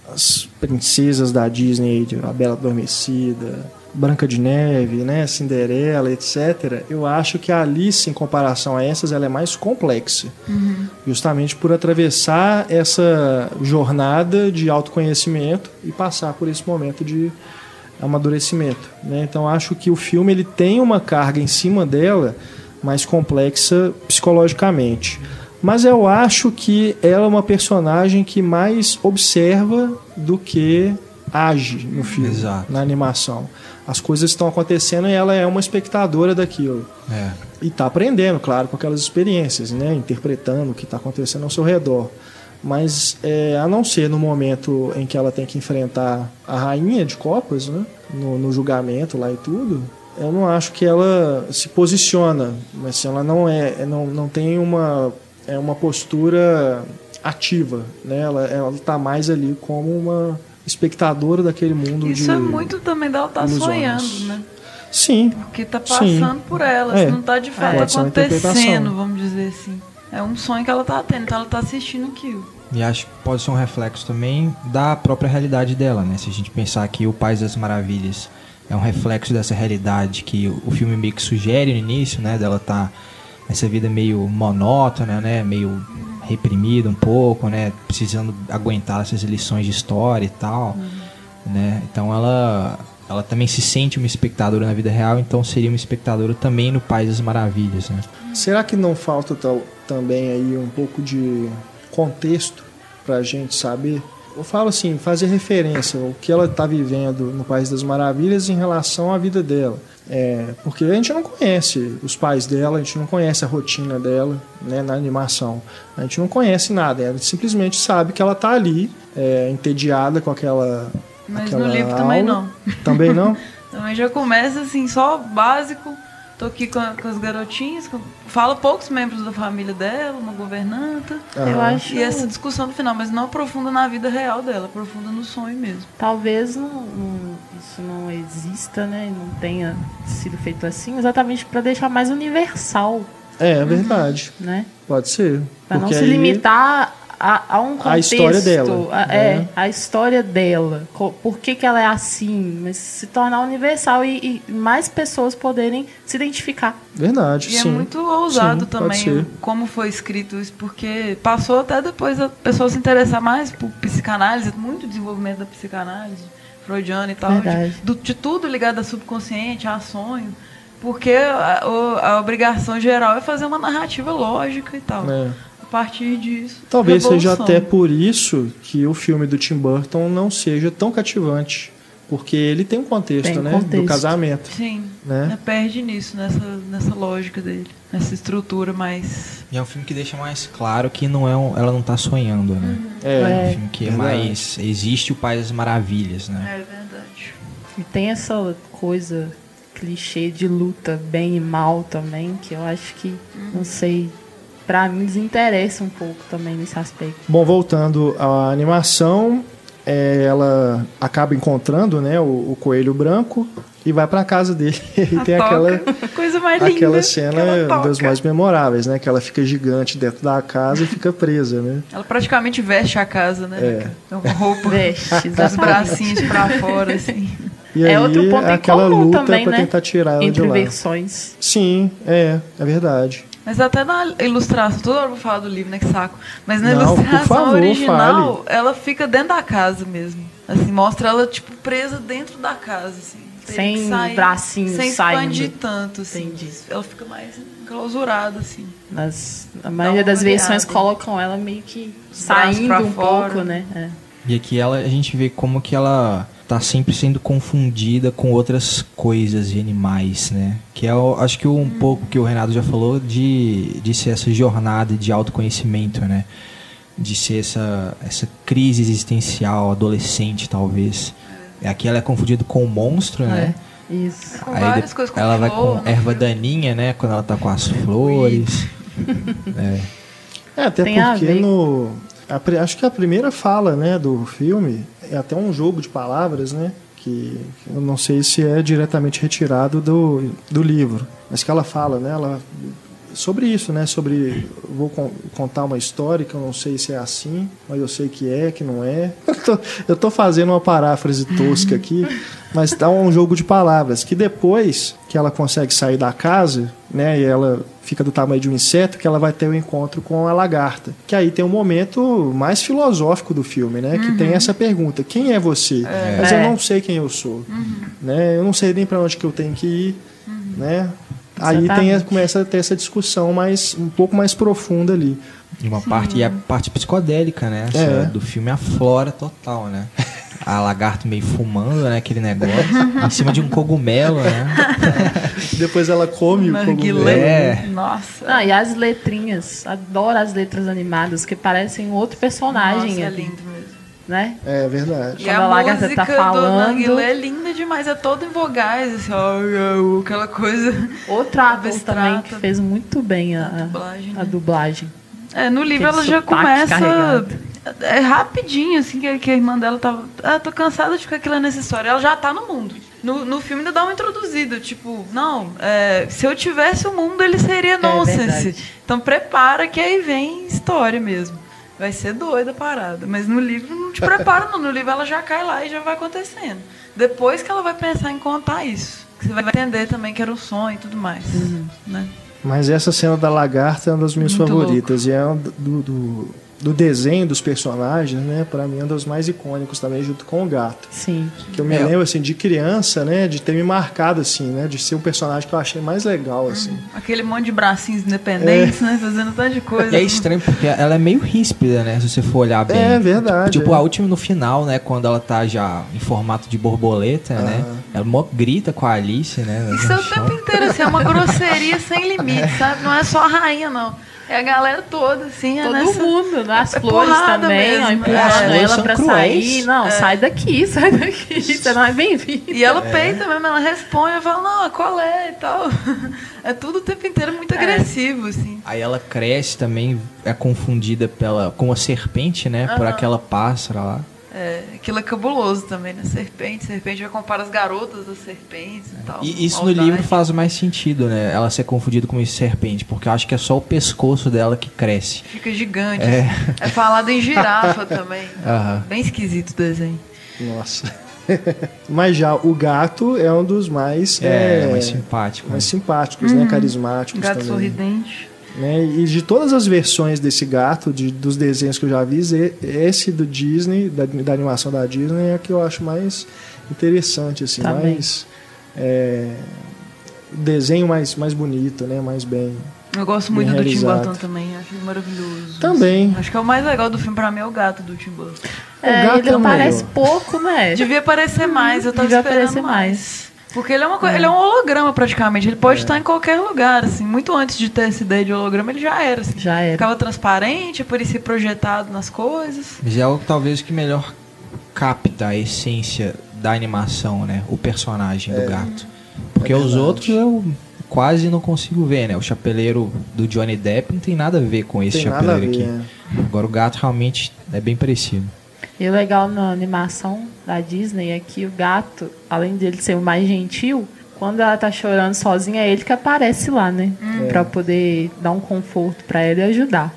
às princesas da Disney, A Bela Adormecida, Branca de Neve, né, Cinderela, etc., eu acho que a Alice, em comparação a essas, ela é mais complexa. Justamente por atravessar essa jornada de autoconhecimento e passar por esse momento de amadurecimento. Né? Então acho que o filme ele tem uma carga em cima dela mais complexa psicologicamente. Mas eu acho que ela é uma personagem que mais observa do que age no filme, Exato. na animação. As coisas estão acontecendo e ela é uma espectadora daquilo. É. E está aprendendo, claro, com aquelas experiências, né? interpretando o que está acontecendo ao seu redor. Mas é, a não ser no momento em que ela tem que enfrentar a rainha de copas, né? no, no julgamento lá e tudo, eu não acho que ela se posiciona. Mas assim, ela não é, não, não tem uma, é uma postura ativa. Né? Ela está mais ali como uma espectadora daquele mundo de Isso é muito também dela estar ilusões. sonhando, né? Sim, Porque tá Sim. passando por ela, É. isso não tá de fato Pode ser uma acontecendo, vamos dizer assim. É um sonho que ela tá tendo, então ela tá assistindo aquilo. E acho que pode ser um reflexo também da própria realidade dela, né? Se a gente pensar que o País das Maravilhas é um reflexo dessa realidade que o filme meio que sugere no início, né? Dela tá nessa vida meio monótona, né? Meio reprimida um pouco, né? Precisando aguentar essas lições de história e tal, né? Então ela ela também se sente uma espectadora na vida real, então seria uma espectadora também no País das Maravilhas, né? Será que não falta tal- também aí um pouco de contexto para a gente saber? Eu falo assim, fazer referência ao que ela está vivendo no País das Maravilhas em relação à vida dela. É, porque a gente não conhece os pais dela, a gente não conhece a rotina dela né, na animação. A gente não conhece nada, a gente simplesmente sabe que ela está ali, é, entediada com aquela. Mas aquela no livro também aula. não. Também não? <laughs> Também já começa assim, só básico. Tô aqui com, a- com as garotinhas, com- fala poucos membros da família dela, uma governanta. Eu Aham. acho E essa discussão no final, mas não aprofunda na vida real dela, aprofunda no sonho mesmo. talvez não, não- isso não exista, né? e Não tenha sido feito assim, exatamente para deixar mais universal, É, é verdade. né? Pode ser. Para não se aí- limitar a, a um contexto. A história dela, a- né? É, a história dela. Por que, que ela é assim? Mas se tornar universal e, e mais pessoas poderem se identificar. Verdade, E sim. é muito ousado Sim, também como foi escrito isso, porque passou até depois a pessoa se interessar mais por psicanálise, muito desenvolvimento da psicanálise freudiana e tal, Verdade. de, do- de tudo ligado a subconsciente, a sonho, porque a, a obrigação geral é fazer uma narrativa lógica e tal. É. A partir disso. Talvez seja revolução. até por isso que o filme do Tim Burton não seja tão cativante. Porque ele tem um contexto, Tem né? contexto. Do casamento. Sim, Né? né, perde nisso, nessa, nessa lógica dele. Nessa estrutura mais. E é um filme que deixa mais claro que não é um- ela não tá sonhando, né? É. É um filme que é mais. Existe o Pai das Maravilhas, né? É verdade. E tem essa coisa clichê de luta bem e mal também, que eu acho que, não sei, pra mim desinteressa um pouco também nesse aspecto. Bom, voltando à animação, é, ela acaba encontrando né, o, o coelho branco e vai pra casa dele. <laughs> E tem toca, aquela, <laughs> coisa mais linda. aquela cena das mais memoráveis, né? Que ela fica gigante dentro da casa e fica presa, né? Ela praticamente veste a casa, né? É. Uma roupa Veste, os bracinhos pra fora, assim. E É aí, outro ponto em aquela comum luta também, pra né? tentar tirar ela de Entre lá. versões. Sim, é, é verdade. Mas até na ilustração, toda hora eu vou falar do livro, né? Que saco. Mas na Não, ilustração favor, original, fale. ela fica dentro da casa mesmo. Assim, mostra ela, tipo, presa dentro da casa, assim. Sem sair, bracinhos Sem saindo. expandir tanto, assim. Entendi. Ela fica mais enclausurada, assim. Nas, a maioria das versões olhada. colocam ela meio que saindo pra um fora. pouco, né? É. E aqui ela, a gente vê como que ela tá sempre sendo confundida com outras coisas e animais, né? Que é, o- acho que um pouco que o Renato já falou de, de ser essa jornada de autoconhecimento, né? De ser essa, essa crise existencial adolescente, talvez. Aqui ela é confundida com o monstro, né? É, Isso. Com Aí várias coisas com ela vai flor, com né? erva daninha, né? Quando ela tá com as flores. é. É, até Tem porque no. A acho que a primeira fala né, do filme é até um jogo de palavras, né? Que que eu não sei se é diretamente retirado do, do livro. Mas que ela fala, né? Ela, sobre isso, né? Sobre. Vou con- contar uma história que eu não sei se é assim, mas eu sei que é, que não é. <laughs> Eu tô, eu tô fazendo uma paráfrase tosca aqui, mas dá um jogo de palavras. Que depois que ela consegue sair da casa, né? E ela fica do tamanho de um inseto, que ela vai ter o encontro com a lagarta. Que aí tem um momento mais filosófico do filme, né? Que tem essa pergunta: quem é você? Mas eu É. não sei quem eu sou, né? Eu não sei nem para onde que eu tenho que ir, né? Aí tem, Exatamente. começa a ter essa discussão mais um pouco mais profunda ali. E uma parte, e a parte psicodélica, né? Essa É. Do filme aflora total, né? A lagarta meio fumando, né? Aquele negócio. em cima de um cogumelo, né? <laughs> Depois ela come o cogumelo. É. Nossa. Ah, e as letrinhas. Adoro as letras animadas, que parecem outro personagem. Nossa, é ali, lindo. Né? É verdade. E Quando a, a lagarta música tá falando- do Narguilé é linda demais, é toda em vogais, assim, ó, aquela coisa. Outro ator também que fez muito bem a, A dublagem, a né? dublagem. É, no livro Aquele ela já começa. carregado. É rapidinho, assim, que, que a irmã dela tava. Ah, tô cansada de ficar aquilo nessa história. Ela já tá no mundo. No, no filme ainda dá uma introduzida, tipo, não, é, se eu tivesse o mundo, ele seria nonsense. verdade. então prepara que aí vem história mesmo. Vai ser doida a parada. Mas no livro não te prepara, não. No livro ela já cai lá e já vai acontecendo. Depois que ela vai pensar em contar isso. Que você vai entender também que era um sonho e tudo mais. Né? Mas essa cena da lagarta é uma das minhas Muito favoritas. E é um do, do, do desenho dos personagens, né? Pra mim é um dos mais icônicos também, junto com o gato. Sim. Que eu me É. lembro, assim, de criança, né? De ter me marcado, assim, né? De ser o personagem que eu achei mais legal, assim. Aquele monte de bracinhos independentes, né? Fazendo tanto de coisa. E é estranho porque ela é meio ríspida, né? Se você for olhar bem. É verdade, Tipo, é. a última no final, né? Quando ela tá já em formato de borboleta, né? Ela mó grita com a Alice, né? Isso é o tempo inteiro, assim, é uma grosseria <laughs> sem limite, sabe? Não é só a rainha, não. É a galera toda, assim, é Todo nessa... mundo, né? as é flores também, mesmo. ó, É. empurrando As flores ela são pra cruéis. sair. Não, sai daqui, <laughs> sai daqui. Você não é bem-vindo. E ela peita mesmo, ela responde, ela fala, não, qual é e tal. <laughs> É tudo o tempo inteiro muito agressivo, assim. Aí ela cresce também, é confundida pela, com a serpente, né? Por aquela pássara lá. É, aquilo é cabuloso também, né? Serpente, serpente vai comparar as garotas das serpentes e tal. E isso Maldade. no livro faz mais sentido, né? Ela ser confundida com esse serpente, porque eu acho que é só o pescoço dela que cresce. Fica gigante. É. É, falado em girafa também. <laughs> Aham. Bem esquisito o desenho. Nossa. <laughs> Mas já o gato é um dos mais, É, é, mais simpático. mais né? simpáticos, né? Carismáticos Gato também. sorridente. Né? E de todas as versões desse gato, de, dos desenhos que eu já vi, esse do Disney, da, da animação da Disney, é a que eu acho mais interessante, assim, Também. mais. É, desenho mais, mais bonito, né? Mais bem. Eu gosto muito do Tim. Burton também, acho maravilhoso. Também. Acho que é o mais legal do filme pra mim é o gato do Tim Burton. É, gato ele é o aparece pouco, né? Devia aparecer mais, eu tava Devia esperando aparecer mais. mais. Porque ele é, uma coisa, ele é um holograma praticamente, ele pode estar em qualquer lugar, assim. Muito antes de ter essa ideia de holograma, ele já era, assim. Já era. Ficava transparente, por isso projetado nas coisas. Mas é o talvez que melhor capta a essência da animação, né? O personagem do gato. Porque É os verdade. outros eu quase não consigo ver, né? O chapeleiro do Johnny Depp não tem nada a ver com esse Tem chapeleiro ver, aqui. né? Agora o gato realmente é bem parecido. E o legal na animação da Disney é que o gato, além dele ser o mais gentil, quando ela tá chorando sozinha, é ele que aparece lá, né? Pra poder dar um conforto pra ela e ajudar.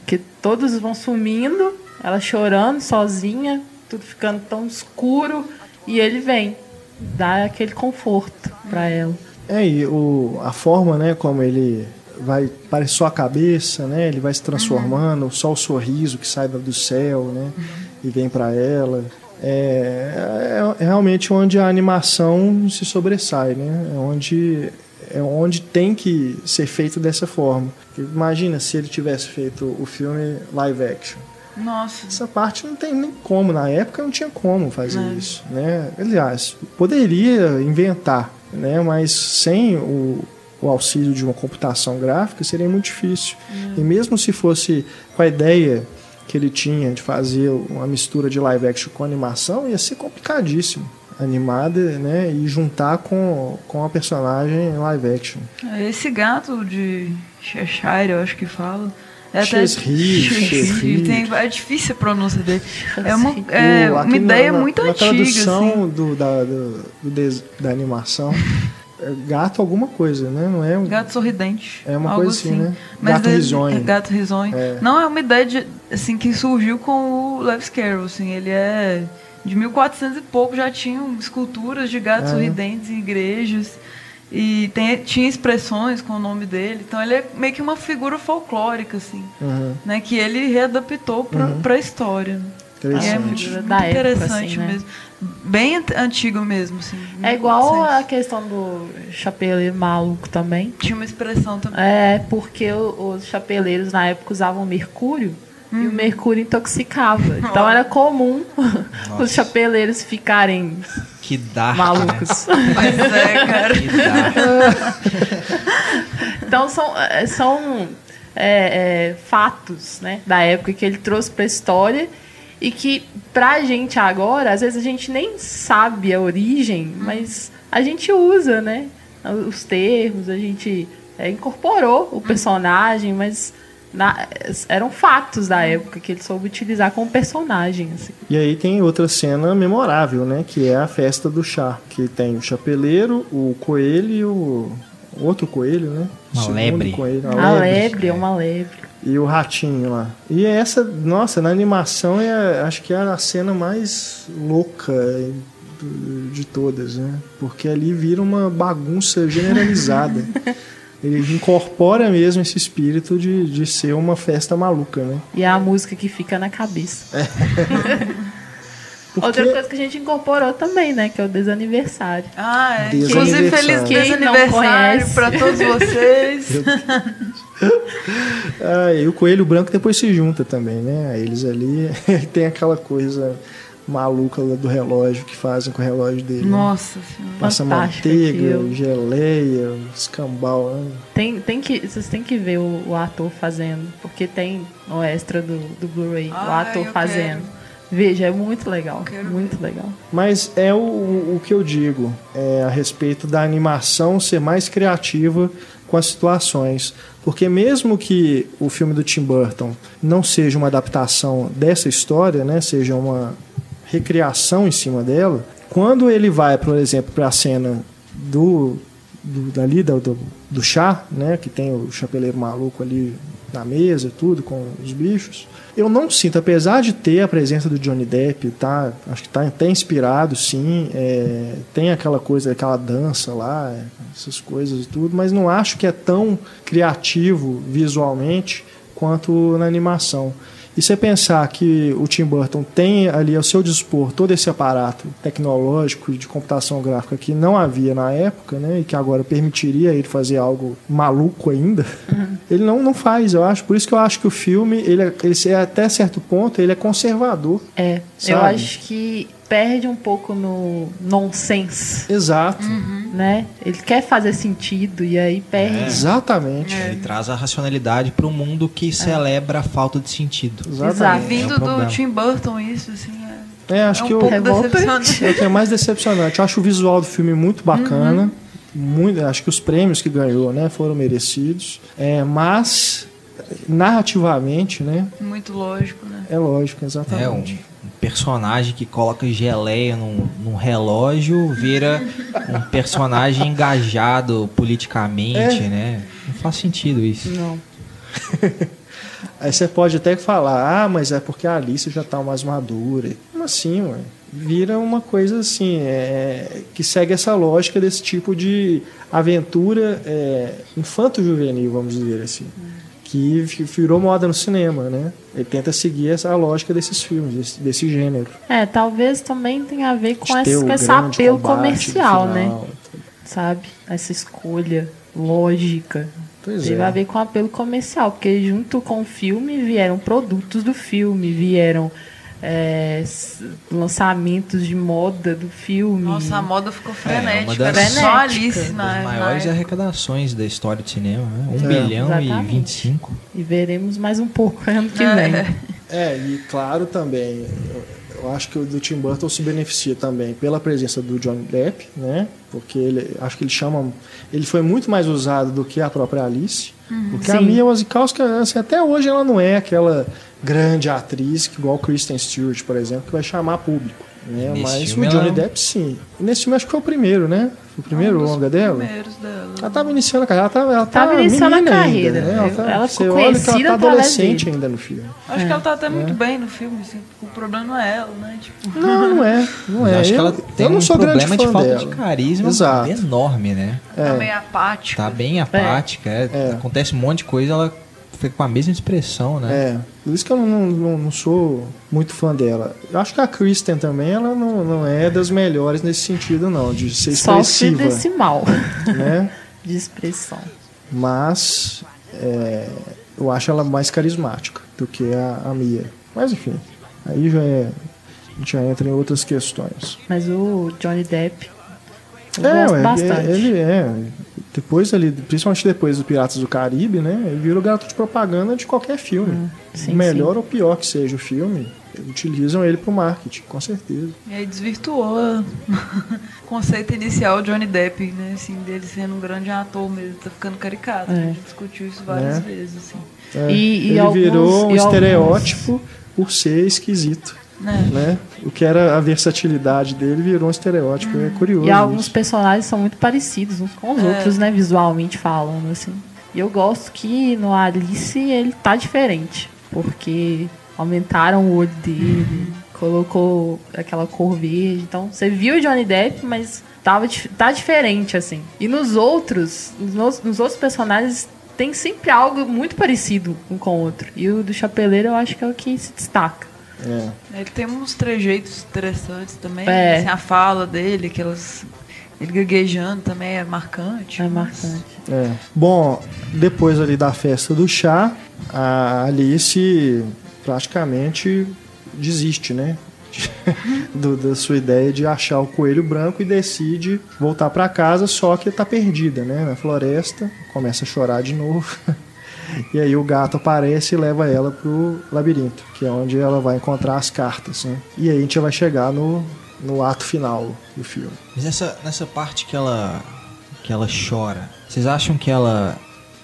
Porque todos vão sumindo, ela chorando sozinha, tudo ficando tão escuro, e ele vem dar aquele conforto pra ela. É, e o, a forma, né, como ele vai, parece só a cabeça, né, ele vai se transformando, só o sorriso que sai do céu, né, e vem para ela. É, é, é realmente onde a animação se sobressai, né, é onde, é onde tem que ser feito dessa forma. Imagina se ele tivesse feito o filme live action. Nossa. Essa parte não tem nem como, na época não tinha como fazer isso, né? Aliás, poderia inventar, né? Mas sem o, o auxílio de uma computação gráfica seria muito difícil. E mesmo se fosse com a ideia que ele tinha de fazer uma mistura de live action com animação, ia ser complicadíssimo. Animada, né? E juntar com, com a personagem em live action. Esse gato de Cheshire, eu acho que fala. É Cheshire, Cheshire. Tem, é difícil a pronúncia dele. É uma, é O- uma ideia na- muito na antiga, tradução assim. do, da, do, da animação, é gato alguma coisa, né? Não é um Gato sorridente. É uma coisa assim, né? Mas Gato risonho. é Gato risonho. É. Não, é uma ideia de, assim, que surgiu com o Lewis Carroll. Assim, ele é de 1400 e pouco, já tinham esculturas de gatos É. sorridentes em igrejas. E tem, tinha expressões com o nome dele. Então ele é meio que uma figura folclórica, assim. Uhum. Né, que ele readaptou para a história. É Interessante. muito da época, interessante assim, né? mesmo. Bem ant- antigo mesmo, assim. É igual a 1400. questão do chapeleiro maluco também. Tinha uma expressão também. É, porque os chapeleiros na época usavam mercúrio e o mercúrio intoxicava. <laughs> Então era comum <laughs> os chapeleiros ficarem Que dá. malucos. <laughs> Pois é, cara. Que dá. Então são, é, são é, é, fatos né, da época que ele trouxe para a história e que pra gente agora, às vezes a gente nem sabe a origem, mas a gente usa, né? Os termos, a gente é, incorporou o personagem, mas na- eram fatos da época que ele soube utilizar como personagem. Assim. E aí tem outra cena memorável, né? Que é a festa do chá. Que tem o chapeleiro, o coelho e o outro coelho, né? Uma segundo lebre. Coelho, A lebre é uma lebre. E o ratinho lá. E essa, nossa, na animação é, acho que é a cena mais louca de todas, né? Porque ali vira uma bagunça generalizada. <laughs> Ele incorpora mesmo esse espírito de, de ser uma festa maluca, né? E é a música que fica na cabeça. <laughs> Porque Outra coisa que a gente incorporou também, né? Que é o desaniversário. Ah, é. Desaniversário. Inclusive, feliz Quem não desaniversário conhece? para todos vocês. <laughs> Ah, e o coelho branco depois se junta também, né? Eles ali <laughs> tem aquela coisa maluca do relógio que fazem com o relógio dele. né? Nossa senhora. Passa manteiga, aquilo. geleia, escambau. Né? Tem, tem que, vocês têm que ver o, o ator fazendo, porque tem o extra do, do Blu-ray, o ator fazendo. Veja, é muito legal. Quero Muito legal. Mas é o, o que eu digo é, a respeito da animação ser mais criativa com as situações. Porque mesmo que o filme do Tim Burton não seja uma adaptação dessa história, né, seja uma recriação em cima dela, quando ele vai, por exemplo, para a cena do, do dali do, do, do chá, né, que tem o chapeleiro maluco ali na mesa, tudo com os bichos, eu não sinto, apesar de ter a presença do Johnny Depp, tá, acho que tá até inspirado, sim, é, tem aquela coisa, aquela dança lá, essas coisas e tudo, mas não acho que é tão criativo visualmente quanto na animação. E você pensar que o Tim Burton tem ali ao seu dispor todo esse aparato tecnológico de computação gráfica que não havia na época, né, e que agora permitiria ele fazer algo maluco ainda, uhum. ele não, não faz, eu acho. Por isso que eu acho que o filme, ele, é, ele até certo ponto, ele é conservador. É, sabe? eu acho que perde um pouco no nonsense. Exato. Uhum. Né? Ele quer fazer sentido e aí perde. É. Exatamente. É. Ele traz a racionalidade para um mundo que é. celebra a falta de sentido. Exatamente. Vindo é um do Tim Burton, isso, assim, é. É, acho é um que eu. É o que é mais decepcionante. Eu acho o visual do filme muito bacana. Uhum. Muito, acho que os prêmios que ganhou né, foram merecidos. É, mas narrativamente, né? Muito lógico, né? É lógico, exatamente. É um personagem que coloca geleia num, num relógio vira um personagem engajado politicamente, é. né? Não faz sentido isso. Não. <laughs> Aí você pode até falar, ah, mas é porque a Alice já tá mais madura. Como assim, ué? Vira uma coisa assim, é, que segue essa lógica desse tipo de aventura é, infanto-juvenil, vamos dizer assim. Hum que virou moda no cinema, né? Ele tenta seguir essa lógica desses filmes, desse, desse gênero. É, talvez também tenha a ver com, esse, esse apelo comercial, né? final, né? Sabe? Essa escolha lógica. Pois Teve é. a ver com apelo comercial, porque junto com o filme vieram produtos do filme, vieram é, lançamentos de moda do filme. Nossa, a moda ficou frenética. É, uma das, só Alice na, das maiores na arrecadações da história do cinema. Né? 1 um é. bilhão Exatamente. e 25. E veremos mais um pouco ano que vem. É, e claro também, eu acho que o do Tim Burton se beneficia também pela presença do Johnny Depp, né? Porque ele, acho que ele chama, ele foi muito mais usado do que a própria Alice. Uhum, porque sim. a Mia Wasikowska, assim, até hoje ela não é aquela grande atriz, igual Kristen Stewart, por exemplo, que vai chamar público. Né? Mas o Johnny ela... Depp, sim. E nesse filme acho que foi o primeiro, né? Foi o primeiro um longa dela. dela. Ela estava iniciando a carreira. Ela estava ela tava iniciando a carreira. Ainda, né? ela, tá, ela você olha que ela está adolescente ainda no filme. Acho é. que ela está até é. muito bem no filme. Assim. O problema não é ela, né? Tipo... Não, não é. Não é. Eu acho que ela tem um problema de falta dela. de carisma Exato. enorme, né? É. Tá bem apática. Tá bem apática. É. É. Acontece um monte de coisa, ela fica com a mesma expressão, né? É, por isso que eu não, não, não, sou muito fã dela. Eu acho que a Kristen também, ela não, não é das melhores nesse sentido, não, de ser expressiva. Sofre desse mal, né? <laughs> de expressão. Mas é, eu acho ela mais carismática do que a, a Mia. Mas enfim, aí já é, a gente já entra em outras questões. Mas o Johnny Depp eu é, gosto bastante. Ele é. Depois ali, principalmente depois do Piratas do Caribe, né? Ele virou garoto de propaganda de qualquer filme. Hum, sim, Melhor sim. ou pior que seja o filme, utilizam ele para o marketing, com certeza. E aí desvirtuou o <laughs> conceito inicial de Johnny Depp, né? Assim, dele sendo um grande ator mesmo, tá ficando caricato. É. A gente discutiu isso várias é. vezes, assim. É. E, e ele alguns, virou um estereótipo alguns... por ser esquisito. É. Né? O que era a versatilidade dele virou um estereótipo. Hum. É curioso. E alguns isso. personagens são muito parecidos uns com os é. outros, né? Visualmente falando, assim. E eu gosto que no Alice ele tá diferente. Porque aumentaram o olho dele, colocou aquela cor verde. Então, você viu o Johnny Depp, mas tava, tá diferente, assim. E nos outros, nos, nos outros personagens, tem sempre algo muito parecido um com o outro. E o do Chapeleiro eu acho que é o que se destaca. É. Ele tem uns trejeitos interessantes também. É. Assim, a fala dele, aquelas. Ele gaguejando também é marcante. É marcante. É. Bom, depois ali da festa do chá, a Alice praticamente desiste, né? <laughs> do, da sua ideia de achar o coelho branco e decide voltar para casa, só que está perdida, né? Na floresta, começa a chorar de novo. <laughs> E aí o gato aparece e leva ela pro labirinto, que é onde ela vai encontrar as cartas, né? E aí a gente vai chegar no, no ato final do filme. Mas nessa, nessa parte que ela que ela chora, vocês acham que ela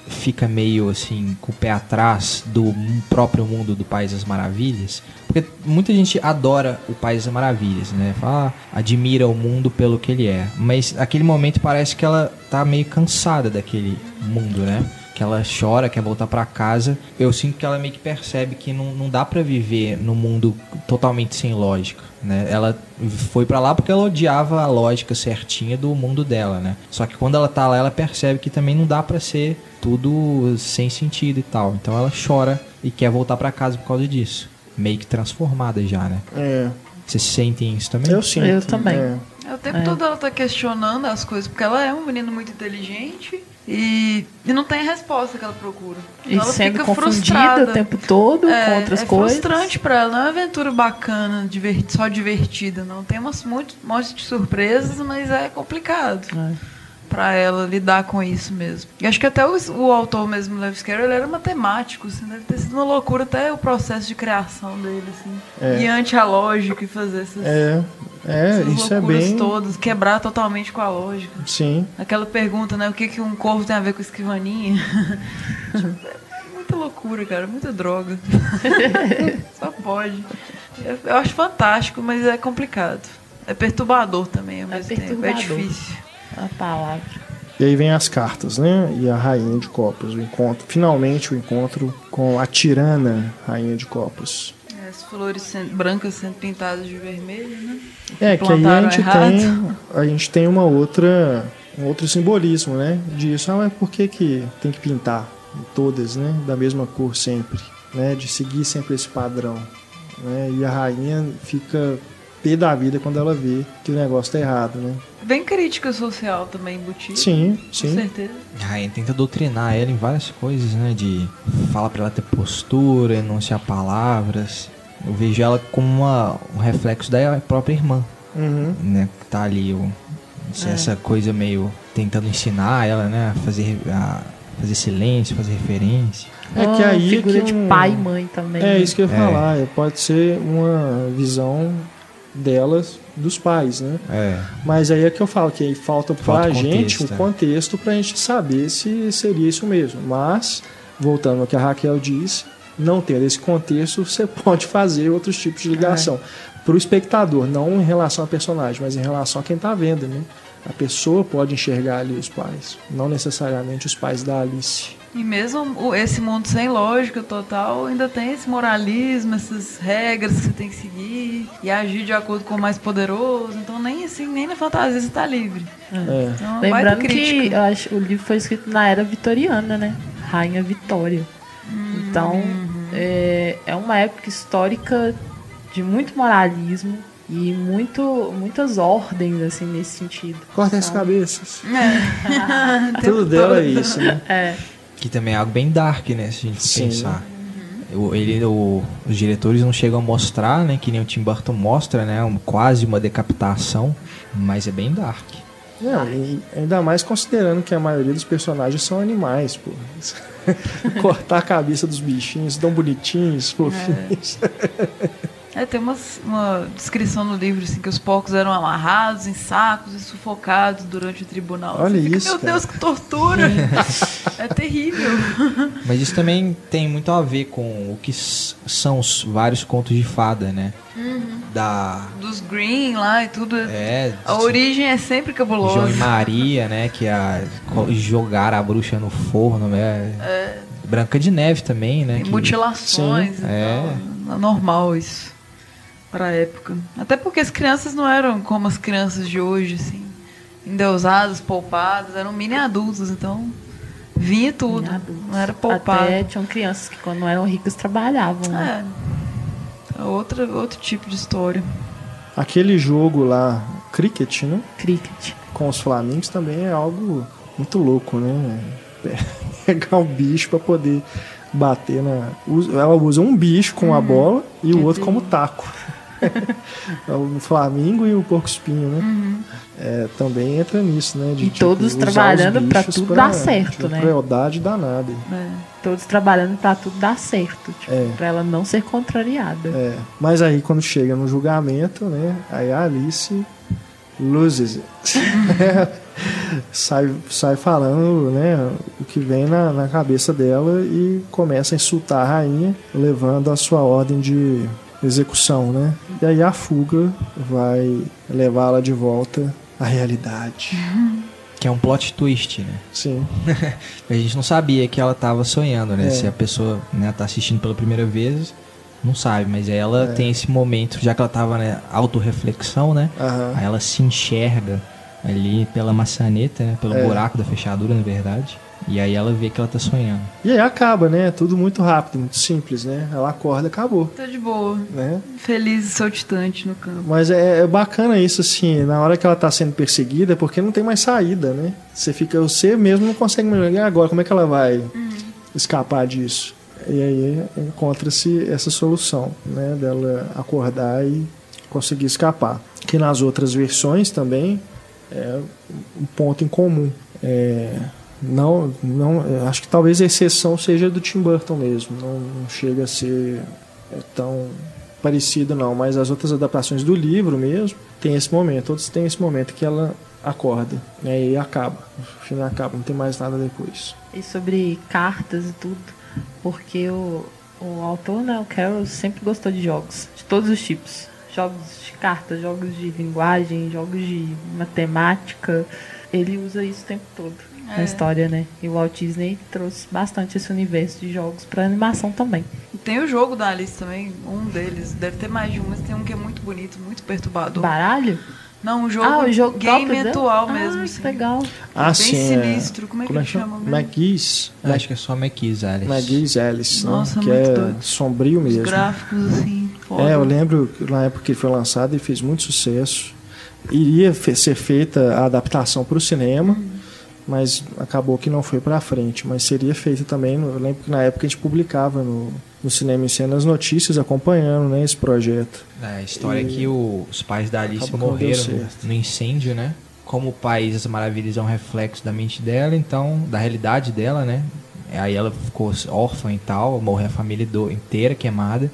fica meio assim com o pé atrás do próprio mundo do País das Maravilhas? Porque muita gente adora o País das Maravilhas, né? Fala, ah, admira o mundo pelo que ele é. Mas naquele momento parece que ela tá meio cansada daquele mundo, né? Que ela chora, quer voltar para casa. Eu sinto que ela meio que percebe que não, não dá para viver no mundo totalmente sem lógica, né? Ela foi para lá porque ela odiava a lógica certinha do mundo dela, né? Só que quando ela tá lá, ela percebe que também não dá para ser tudo sem sentido e tal. Então ela chora e quer voltar para casa por causa disso. Meio que transformada já, né? É. Vocês sentem isso também? Eu sinto. Eu também. é. É, o tempo É. todo ela tá questionando as coisas, porque ela é uma menina muito inteligente e, e não tem a resposta que ela procura. E Então ela sendo fica confundida frustrada. o tempo todo é, com outras é coisas. frustrante pra ela, não é uma aventura bacana, só divertida, não. Tem umas muito, um monte de surpresas, mas é complicado É. pra ela lidar com isso mesmo. E acho que até o, o autor mesmo, Lewis Carroll, ele era matemático, assim, deve ter sido uma loucura até o processo de criação dele, assim. É. E anti-lógico e fazer essas, É, é essas isso é loucuras bem. todas, quebrar totalmente com a lógica. Sim. Aquela pergunta, né? O que, que um corvo tem a ver com escrivaninha? <laughs> Tipo, é muita loucura, cara. Muita droga. <laughs> Só pode. Eu, acho fantástico, mas é complicado. É perturbador também ao É mesmo tempo. É difícil. A palavra. E aí vem as cartas, né? E a rainha de copas, o encontro, finalmente o encontro com a tirana rainha de copas. É, As flores sendo- brancas sendo pintadas de vermelho, né? É que aí a gente errado. tem a gente tem uma outra um outro simbolismo, né? Disso, ah, mas por que que tem que pintar todas, né, da mesma cor sempre, né? De seguir sempre esse padrão, né? E a rainha fica pé da vida quando ela vê que o negócio tá errado, né? Bem crítica social também embutida. Sim, Com sim. certeza. A rainha tenta doutrinar ela em várias coisas, né? De falar pra ela ter postura, enunciar palavras. Eu vejo ela como uma, um reflexo da própria irmã, Uhum. né? Que tá ali, o, É. essa coisa meio tentando ensinar ela, né? A fazer, a fazer silêncio, fazer referência. É que Uma aí é figura que de um- pai e mãe também. É né? isso que eu ia É. falar. é, Pode ser uma visão delas, dos pais, né? É. Mas aí é que eu falo que aí falta pra Falta gente contexto, um é. contexto pra gente saber se seria isso mesmo. Mas, voltando ao que a Raquel disse, não ter esse contexto, você <laughs> pode fazer outros tipos de ligação. É. Pro espectador, não em relação ao personagem, mas em relação a quem tá vendo, né? A pessoa pode enxergar ali os pais, não necessariamente os pais da Alice. E mesmo esse mundo sem lógica total ainda tem esse moralismo, essas regras que você tem que seguir e agir de acordo com o mais poderoso. Então nem assim, nem na fantasia você tá livre. É. Então, Lembrando que acho, o livro foi escrito na era vitoriana, né? Rainha Vitória. Então, é, é uma época histórica de muito moralismo e muito, muitas ordens, assim, nesse sentido. Corta as cabeças. É. <laughs> Tudo dela é isso, né? É, Que também é algo bem dark, né? Se a gente Sim. pensar. O- Ele, o- os diretores não chegam a mostrar, né? Que nem o Tim Burton mostra, né? Um, quase uma decapitação. Mas é bem dark. Não, e ainda mais considerando que a maioria dos personagens são animais, pô. <laughs> Cortar a cabeça dos bichinhos, tão bonitinhos, fofinhos. É, <laughs> tem umas- uma descrição no livro assim, que os porcos eram amarrados em sacos e sufocados durante o tribunal. Olha fica, isso, Meu cara. Deus, que tortura! <laughs> é terrível. Mas isso também tem muito a ver com o que são os vários contos de fada, né? Da. Dos Green lá e tudo. É. A origem é sempre João cabulosa. e Maria, né? Que a, co- jogaram a bruxa no forno, né? Branca de Neve também, né? Que- mutilações Sim, e é. tal. É normal isso. Pra época. Até porque as crianças não eram como as crianças de hoje, assim. Endeusadas, poupadas, eram mini adultos, então vinha tudo. Não era poupado. até tinham crianças que quando não eram ricas trabalhavam. né? É. É outra, outro tipo de história. Aquele jogo lá, cricket, né? Cricket. Com os flamingos também é algo muito louco, né? <laughs> Pegar um bicho pra poder bater na. Ela usa um bicho com a bola e o outro como taco. É o flamingo e o porco espinho, né? É, também entra nisso, né? De, E todos usar os trabalhando pra bichos tudo dar certo, de né? Crueldade danada. É. Todos trabalhando pra tudo dar certo. Tipo, É. Pra ela não ser contrariada. É, mas aí quando chega no julgamento, né? Aí a Alice loses it. <laughs> sai, sai falando, né? O que vem na, na cabeça dela e começa a insultar a rainha, levando a sua ordem de execução, né? E aí a fuga vai levá-la de volta à realidade. Que é um plot twist, né? Sim. <laughs> a gente não sabia que ela estava sonhando, né? É. Se a pessoa né, tá assistindo pela primeira vez, não sabe. Mas ela É. tem esse momento, já que ela tava, né, autorreflexão, né? Aham. Aí ela se enxerga ali pela maçaneta, né? Pelo É. buraco da fechadura, na verdade. E aí ela vê que ela tá sonhando. E aí acaba, né? Tudo muito rápido, muito simples, né? Ela acorda, acabou, Tá de boa. né? Feliz e saltitante no campo. Mas é, é bacana isso, assim, na hora que ela tá sendo perseguida, é porque não tem mais saída, né? Você fica, você mesmo não consegue melhorar agora, como é que ela vai escapar disso? E aí encontra-se essa solução, né? Dela acordar e conseguir escapar. Que nas outras versões também é um ponto em comum. É, não, não, acho que talvez a exceção seja do Tim Burton mesmo. Não, não chega a ser é, tão parecido não, mas as outras adaptações do livro mesmo tem esse momento. Todos têm esse momento que ela acorda né, e acaba. O filme acaba, não tem mais nada depois. E sobre cartas e tudo, porque o, o autor, né, o Carroll, sempre gostou de jogos, de todos os tipos. Jogos de cartas, jogos de linguagem, jogos de matemática. Ele usa isso o tempo todo na É. história, né? E o Walt Disney trouxe bastante esse universo de jogos pra animação também. Tem o jogo da Alice também, um deles. Deve ter mais de um, mas tem um que é muito bonito, muito perturbador. Baralho? Não, um jogo, ah, o jogo game atual ah, mesmo. que assim. legal. Ah, Bem sim. sinistro. Como é que ele chama mesmo? McGee's. Acho que é só McKees, Alice. McGee's Alice, né? Nossa, que muito é doido. sombrio Os mesmo. gráficos, assim, foda. É, eu lembro que na época que ele foi lançado, ele fez muito sucesso. Iria ser feita a adaptação para o cinema, mas acabou que não foi para frente. Mas seria feita também. Eu lembro que na época a gente publicava no, no Cinema em Cena as notícias acompanhando né, esse projeto. É, a história é E- que o- os pais da Alice Acabou morreram no incêndio, né? Como o País das Maravilhas é um reflexo da mente dela, então, da realidade dela, né? Aí ela ficou órfã e tal, morreu a família do- inteira queimada.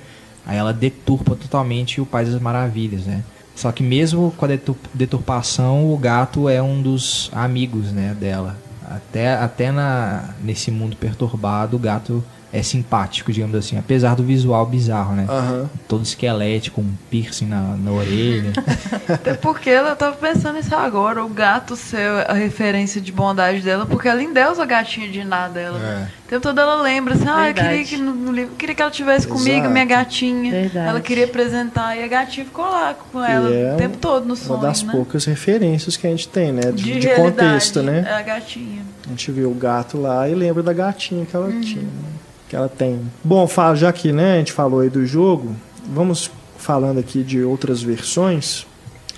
Aí ela deturpa totalmente o País das Maravilhas, né? Só que mesmo com a detur- deturpação, o gato é um dos amigos, né, dela. Até, até na, nesse mundo perturbado, o gato é simpático, digamos assim, apesar do visual bizarro, né? Aham. todo esquelético, um piercing na, na orelha. <laughs> Até porque ela tava pensando nisso agora, o gato ser a referência de bondade dela, porque ela endeusa a gatinha de nada dela. É. O tempo todo ela lembra assim, ah, eu queria que, no, no livro, eu queria que ela tivesse comigo, Exato. minha gatinha. Verdade. Ela queria apresentar e a gatinha ficou lá com ela é o tempo todo no sonho, Uma das né? poucas referências que a gente tem, né? De, de, de contexto, né? É a gatinha. A gente vê o gato lá e lembra da gatinha que ela Uhum. tinha, né? Que ela tem. Bom, já que né, a gente falou aí do jogo, vamos falando aqui de outras versões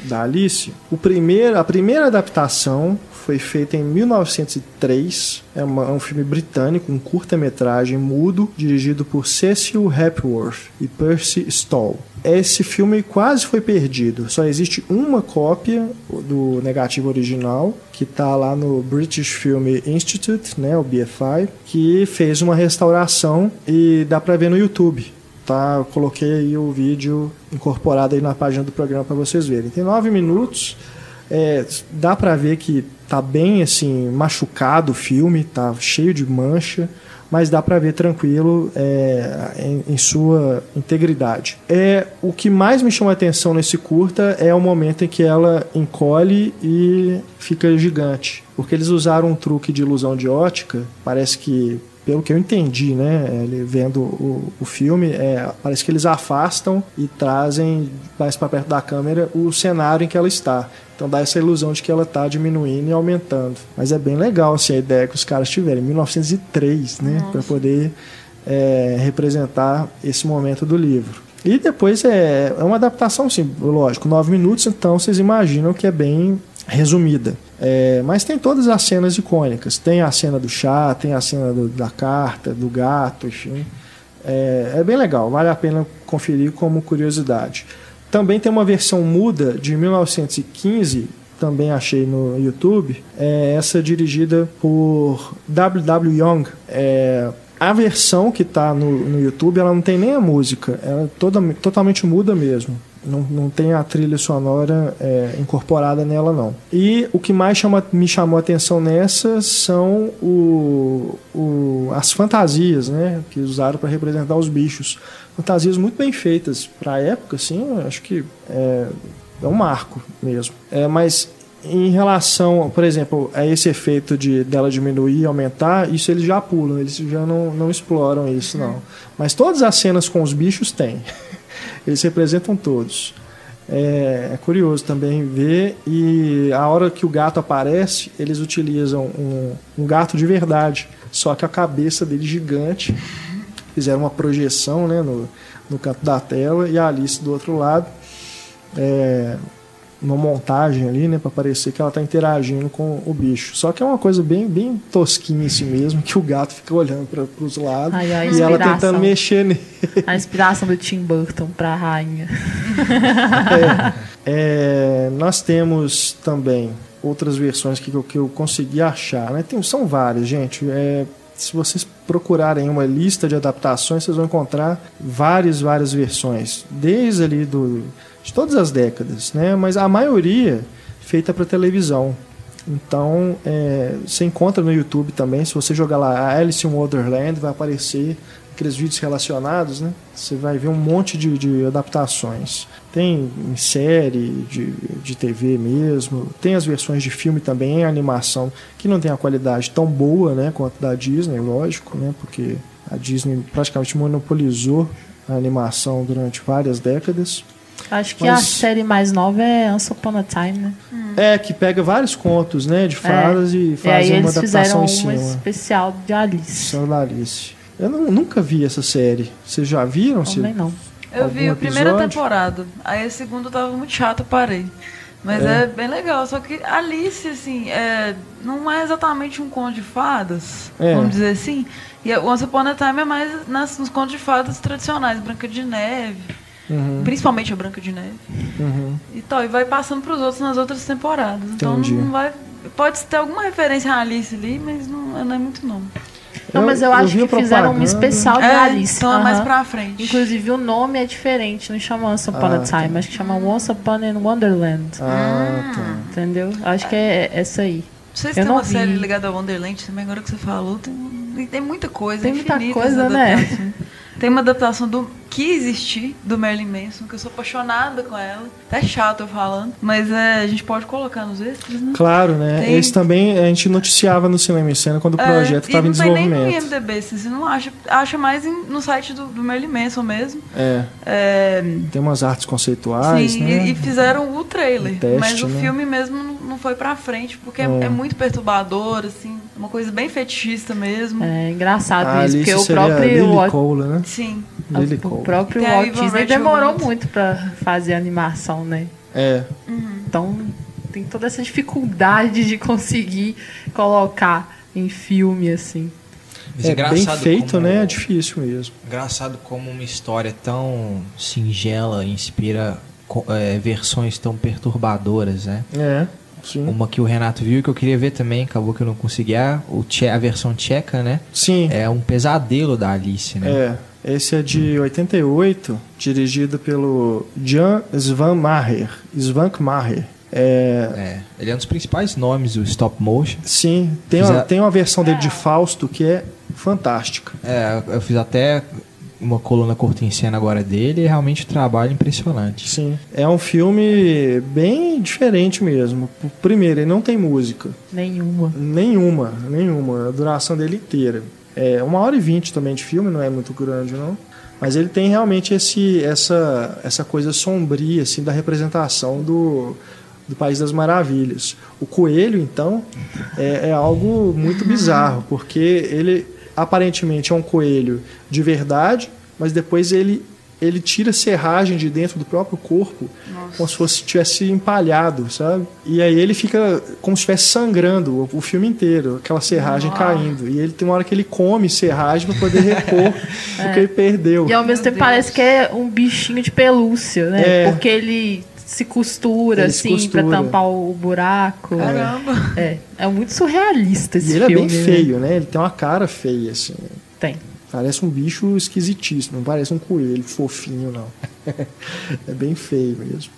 da Alice. O primeiro, a primeira adaptação foi feita em 1903. É, uma- é um filme britânico, um curta-metragem mudo, dirigido por Cecil Hepworth e Percy Stoll. Esse filme quase foi perdido. Só existe uma cópia do negativo original, que está lá no British Film Institute, né, o BFI, que fez uma restauração e dá para ver no YouTube. Tá, eu coloquei aí o vídeo incorporado aí na página do programa para vocês verem. Tem nove minutos. É, dá para ver que tá bem assim machucado o filme, tá cheio de mancha, mas dá para ver tranquilo é, em, em sua integridade. É o que mais me chama a atenção nesse curta é o momento em que ela encolhe e fica gigante, porque eles usaram um truque de ilusão de ótica. Parece que pelo que eu entendi, né, ele vendo o, o filme, é, parece que eles afastam e trazem mais para perto da câmera o cenário em que ela está. Então dá essa ilusão de que ela está diminuindo e aumentando. Mas é bem legal assim, a ideia que os caras tiveram, em 1903, né, para poder é, representar esse momento do livro. E depois é, é uma adaptação, sim, lógico, nove minutos, então vocês imaginam que é bem resumida. É, mas tem todas as cenas icônicas. Tem a cena do chá, tem a cena do- da carta, do gato, enfim. É, é bem legal, vale a pena conferir como curiosidade. Também tem uma versão muda de 1915, também achei no YouTube, é essa dirigida por W.W. Young. É, a versão que está no, no YouTube, ela não tem nem a música, ela é toda, totalmente muda mesmo. Não, não tem a trilha sonora é, incorporada nela, não. E o que mais chama, me chamou a atenção nessa são o, o, as fantasias, né? Que usaram para representar os bichos. Fantasias muito bem feitas para a época, assim, acho que é, é um marco mesmo. É, mas em relação, por exemplo, a esse efeito de dela diminuir e aumentar, isso eles já pulam, eles já não, não exploram isso, não. Mas todas as cenas com os bichos têm. <laughs> Eles representam todos. É, é, curioso também ver. E a hora que o gato aparece, eles utilizam um, um gato de verdade, só que a cabeça dele gigante. Fizeram uma projeção né, no, no canto da tela e a Alice do outro lado. É, uma montagem ali, né, para parecer que ela está interagindo com o bicho. Só que é uma coisa bem, bem tosquinha assim mesmo, que o gato fica olhando para os lados Ai, e ela tentando mexer nele. A inspiração do Tim Burton para a rainha. <laughs> é, é, nós temos também outras versões que, que eu consegui achar, né? Tem, são várias, gente. É, se vocês procurarem uma lista de adaptações, vocês vão encontrar várias, várias versões, desde ali do de todas as décadas, né? Mas a maioria feita para televisão. Então, é, você encontra no YouTube também, se você jogar lá Alice in Wonderland, vai aparecer aqueles vídeos relacionados, né? Você vai ver um monte de, de adaptações. Tem em série, de, de TV mesmo, tem as versões de filme também, em animação, que não tem a qualidade tão boa, né, quanto da Disney, lógico, né? Porque a Disney praticamente monopolizou a animação durante várias décadas. Acho que Mas, a série mais nova é Once Upon a Time, né? É, que pega vários contos, né, de fadas é. e faz uma adaptação em cima. uma especial de Alice. da Alice. Eu não, nunca vi essa série. Vocês já viram? Também não. Eu vi a primeira temporada. Aí a segunda tava muito chato, parei. Mas é. é. bem legal. Só que Alice, assim, é, não é exatamente um conto de fadas, é. vamos dizer assim. E Once Upon a Time é mais nas, nos contos de fadas tradicionais, Branca de Neve. Uhum. Principalmente a Branca de Neve. Uhum. E tal, e vai passando para os outros nas outras temporadas. Então Entendi. não vai. Pode ter alguma referência a Alice ali, mas não, não é muito não. Não, mas eu, eu acho que fizeram um especial de é, Alice. Então é mais pra frente. Inclusive o nome é diferente, não chama Once Upon ah, a Time, tá. acho que chama Once Upon in Wonderland. Ah, tá. Entendeu? Acho que é essa aí. Não sei se eu tem uma vi. série ligada a Wonderland também, agora que você falou, tem, tem muita coisa. Tem muita coisa, né? <laughs> Tem uma adaptação do que existir do Marilyn Manson, que eu sou apaixonada com ela. Até chato eu falando, mas é, a gente pode colocar nos extras, né? Claro, né? Tem... Esse também a gente noticiava no Cinema em Cena quando o é, projeto estava é, em desenvolvimento. Não tem nem no IMDB, assim, você não acha, acha mais em, no site do, do Marilyn Manson mesmo. É. é. Tem umas artes conceituais, Sim, né? e, e fizeram o trailer, o teste, mas o né? filme mesmo não, não foi pra frente, porque é, é muito perturbador, assim, uma coisa bem fetichista mesmo. É engraçado ah, isso, porque o próprio... Lily Cole, né? Sim. Lily o próprio Walt Disney demorou muito para fazer animação, né? É. Uhum. Então tem toda essa dificuldade de conseguir colocar em filme assim. é, é bem feito, como, né? É difícil mesmo. Engraçado como uma história tão singela inspira é, versões tão perturbadoras, né? É. Sim. Uma que o Renato viu e que eu queria ver também, acabou que eu não consegui. É o tche, a versão tcheca, né? Sim. É um pesadelo da Alice, né? É. Esse é de 88, dirigido pelo Jan Svanmacher. Svanmacher. É... é... ele é um dos principais nomes do stop motion. Sim, tem, uma, tem uma versão dele de Fausto que é fantástica. É, eu fiz até uma coluna curta em cena agora dele e realmente um trabalho impressionante. Sim, é um filme bem diferente mesmo. Primeiro, ele não tem música. Nenhuma. Nenhuma, nenhuma. A duração dele inteira. É uma hora e vinte também de filme, não é muito grande, não. Mas ele tem realmente esse, essa, essa coisa sombria assim, da representação do, do País das Maravilhas. O coelho, então, é, é algo muito bizarro, porque ele aparentemente é um coelho de verdade, mas depois ele ele tira serragem de dentro do próprio corpo, Nossa. como se fosse tivesse empalhado, sabe? E aí ele fica como se estivesse sangrando o, o filme inteiro, aquela serragem Nossa. caindo. E ele tem uma hora que ele come serragem para poder repor é. <laughs> o que ele perdeu. E ao mesmo tempo parece que é um bichinho de pelúcia, né? É. Porque ele se costura, ele assim, para tampar o buraco. Caramba! É, é muito surrealista esse e filme. ele é bem feio, né? Ele tem uma cara feia, assim. Tem. Parece um bicho esquisitíssimo, não parece um coelho fofinho, não. <laughs> é bem feio mesmo.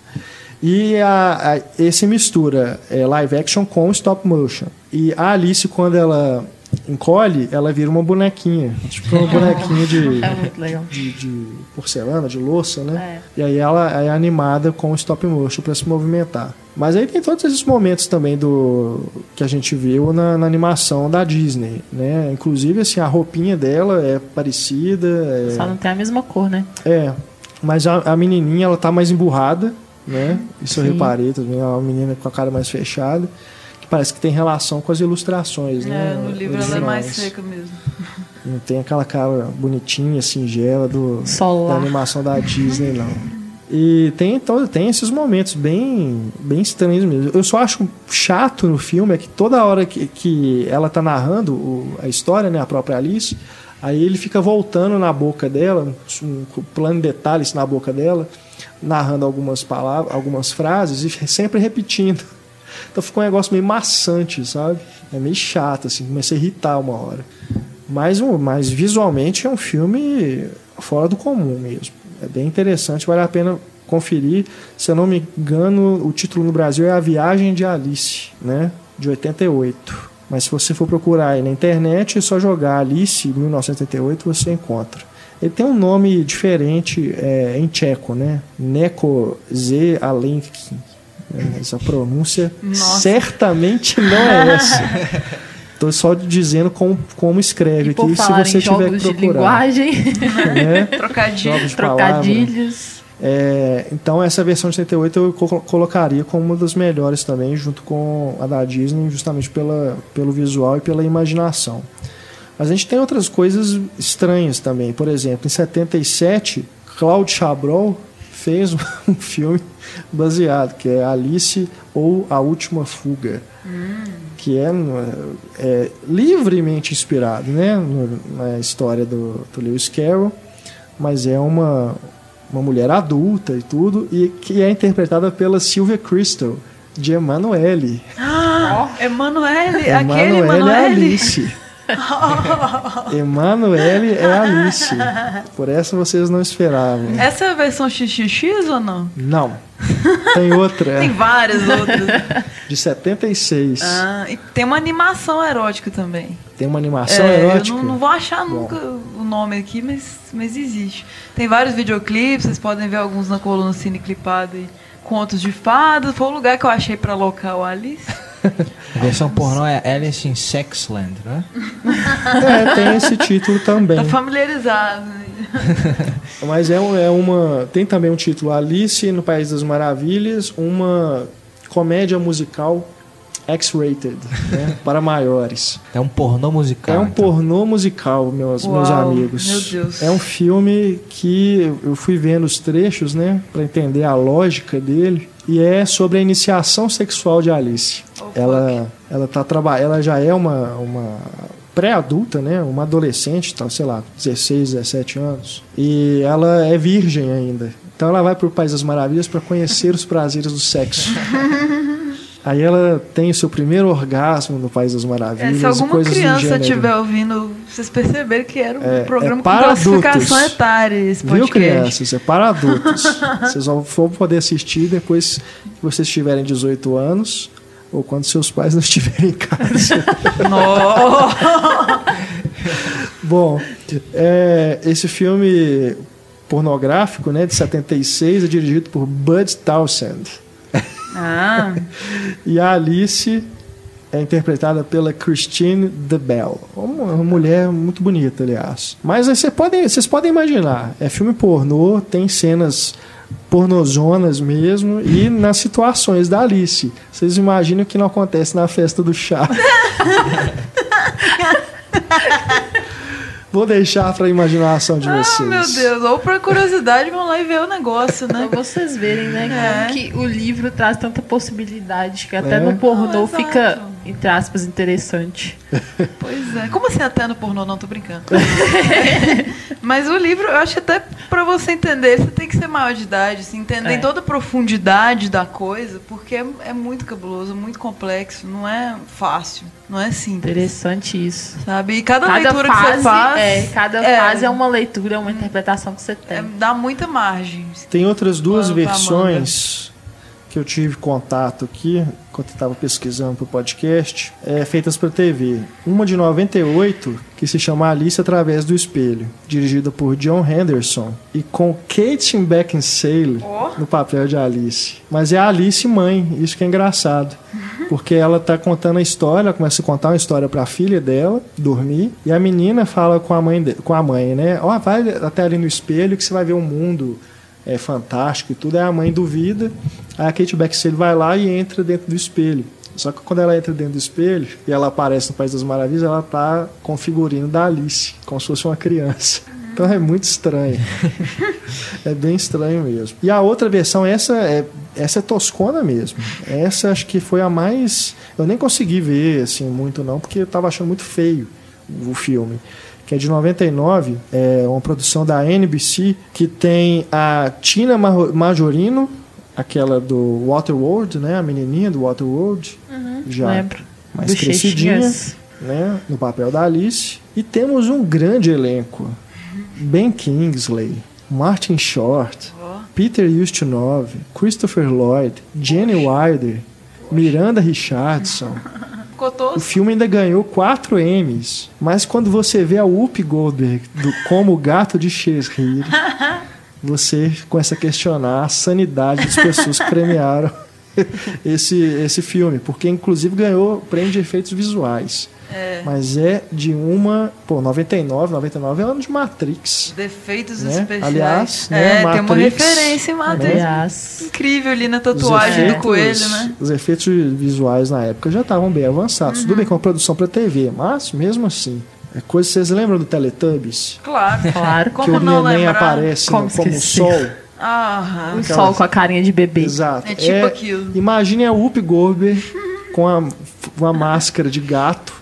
E a, a, esse mistura é, live action com stop motion. E a Alice, quando ela encolhe, ela vira uma bonequinha. Tipo uma bonequinha de, <laughs> É de, de porcelana, de louça, né? É. E aí ela é animada com stop motion para se movimentar. Mas aí tem todos esses momentos também do que a gente viu na, na animação da Disney, né? Inclusive assim a roupinha dela é parecida, é, Só não tem a mesma cor, né? é, mas a, a menininha ela tá mais emburrada, né? Isso eu Sim. reparei também, é uma menina com a cara mais fechada, parece que tem relação com as ilustrações, né? É, no livro ela é mais originais. seca mesmo. Não tem aquela cara bonitinha, singela do, da Solar. animação da Disney, não. E tem, todo, tem esses momentos bem, bem estranhos mesmo. Eu só acho chato no filme é que toda hora que, que ela tá narrando o- a história, né, a própria Alice, aí ele fica voltando na boca dela, um plano de detalhes na boca dela, narrando algumas palavras, algumas frases e sempre repetindo. Então ficou um negócio meio maçante, sabe? É meio chato, assim, comecei a irritar uma hora. Mas, mas visualmente é um filme fora do comum mesmo. É bem interessante, vale a pena conferir. Se eu não me engano, o título no Brasil é A Viagem de Alice, né? De 88. Mas se você for procurar aí na internet, é só jogar Alice 1988 você encontra. Ele tem um nome diferente é, em tcheco, né? Neko Z Alenki. É, Essa pronúncia Nossa. certamente não é <laughs> essa. Tô só dizendo como, como escreve aqui, se você tiver que de procurar. linguagem, né? <laughs> Trocadilho. De trocadilhos. É, então essa versão de 78 eu co- colocaria como uma das melhores também, junto com a da Disney, justamente pela, pelo visual e pela imaginação. Mas a gente tem outras coisas estranhas também. Por exemplo, em 77, Claude Chabrol fez <laughs> um filme baseado, que é Alice ou A Última Fuga, que é, é livremente inspirado né, na história do, do Lewis Carroll, mas é uma, uma mulher adulta e tudo, e que é interpretada pela Sylvia Crystal, de Emanuele. Ah, Emanuele, aquele Emanuele é Emanuele. Alice. <laughs> Emanuele é Alice. Por essa vocês não esperavam. Essa é a versão XXX ou não? Não. Tem outra, Tem várias outras. de 76. Ah, e tem uma animação erótica também. Tem uma animação É, erótica. Eu não, não vou achar nunca o nome aqui, mas, mas existe. Tem vários videoclipes, vocês podem ver alguns na coluna Cine Clipada aí. Contos de fadas, foi o lugar que eu achei pra alocar o Alice. <laughs> A versão pornô é Alice in Sexland, né? É, tem esse título também. Tá familiarizado. <laughs> Mas é, é uma. Tem também um título Alice no País das Maravilhas, uma comédia musical X-rated, né, <laughs> para maiores. É um pornô musical. É um então. pornô musical, meus, meus Uau, amigos. meu Deus. É um filme que eu fui vendo os trechos, né, para entender a lógica dele. E é sobre a iniciação sexual de Alice. Oh, ela, ela tá traba... ela já é uma, uma pré-adulta, né, uma adolescente, tá, sei lá, 16, 17 anos. E ela é virgem ainda. Então ela vai para o País das Maravilhas para conhecer os prazeres do sexo. <laughs> Aí ela tem o seu primeiro orgasmo no País das É, Maravilhas. se e alguma criança estiver ouvindo, vocês perceberam que era um É, programa é com para classificação adultos. etária esse Viu, podcast. crianças? É para adultos. <laughs> vocês vão poder assistir depois que vocês tiverem 18 anos ou quando seus pais não estiverem em casa. <laughs> <laughs> Bom, é, esse filme pornográfico, né, de 76, é dirigido por Bud Townsend. Ah, <laughs> E a Alice é interpretada pela Christine DeBelle. Uma, uma mulher muito bonita, aliás. Mas vocês podem, vocês podem imaginar, é filme pornô, tem cenas pornozonas mesmo, e nas situações da Alice. Vocês imaginam o que não acontece na festa do chá. <laughs> Vou deixar para a imaginação de ah, vocês. meu Deus. Ou por curiosidade vão lá e ver o negócio, né? Pra vocês verem, né? É. Como que o livro traz tanta possibilidade que até É. no pornô Ah, fica, exato. Entre aspas, interessante. <laughs> Pois é. Como assim até no pornô? Não, tô brincando. <laughs> Mas o livro, eu acho que até pra você entender, você tem que ser maior de idade, assim, entender É. toda a profundidade da coisa, porque é, é muito cabuloso, muito complexo, não é fácil, não é simples. Interessante isso. Sabe? E cada, Cada leitura que fase, você faz é, cada é, fase é uma leitura, uma interpretação que você tem. é, dá muita margem. Tem outras duas pra versões que eu tive contato aqui, enquanto eu estava pesquisando para o podcast, é feitas para TV. Uma de 98, que se chama Alice Através do Espelho, dirigida por John Henderson e com Kate Beckinsale Oh. no papel de Alice. Mas é a Alice mãe, isso que é engraçado. <laughs> Porque ela tá contando a história, ela começa a contar uma história para a filha dela dormir, e a menina fala com a mãe, de- com a mãe, né? Ó, vai até ali no espelho que você vai ver um mundo é fantástico e tudo. Aí a mãe duvida, aí a Kate Beckinsale vai lá e entra dentro do espelho. Só que quando ela entra dentro do espelho e ela aparece no País das Maravilhas, ela tá com o figurino da Alice, como se fosse uma criança. Então é muito estranho. <laughs> é bem estranho mesmo. E a outra versão, essa é, essa é toscona mesmo. Essa acho que foi a mais. Eu nem consegui ver assim muito, não, porque eu tava achando muito feio o filme. Que é de 99, é uma produção da NBC, que tem a Tina Majorino, aquela do Waterworld, né? A menininha do Waterworld. Já Lembro. mais crescidinha Bochechinhas. né, no papel da Alice. E temos um grande elenco: Ben Kingsley, Martin Short, Peter Ustinov, Christopher Lloyd, Jenny Wilder, Miranda Richardson. <laughs> O filme ainda ganhou 4 Emmys, mas quando você vê a Whoopi Goldberg do, como o gato de Shakespeare, <laughs> você começa a questionar a sanidade das pessoas que premiaram <laughs> <laughs> esse, esse filme, porque inclusive ganhou prêmio de efeitos visuais. É. Mas é de uma. Pô, 99, 99 é ano de Matrix. Defeitos Né? especiais. Aliás, né, é, tem uma Matrix, referência em Matrix. Aliás, Incrível ali na tatuagem do efeitos- coelho, né? Os efeitos visuais na época já estavam bem avançados. Tudo bem com a produção para TV, mas mesmo assim. É coisa, vocês lembram do Teletubbies? Claro. claro. que Como o não neném lembrar? aparece Como no- como o sol. Ah, O sol com a carinha de bebê. Exato. É tipo aquilo. Imagine a Whoopi Goldberg <laughs> com a, uma máscara de gato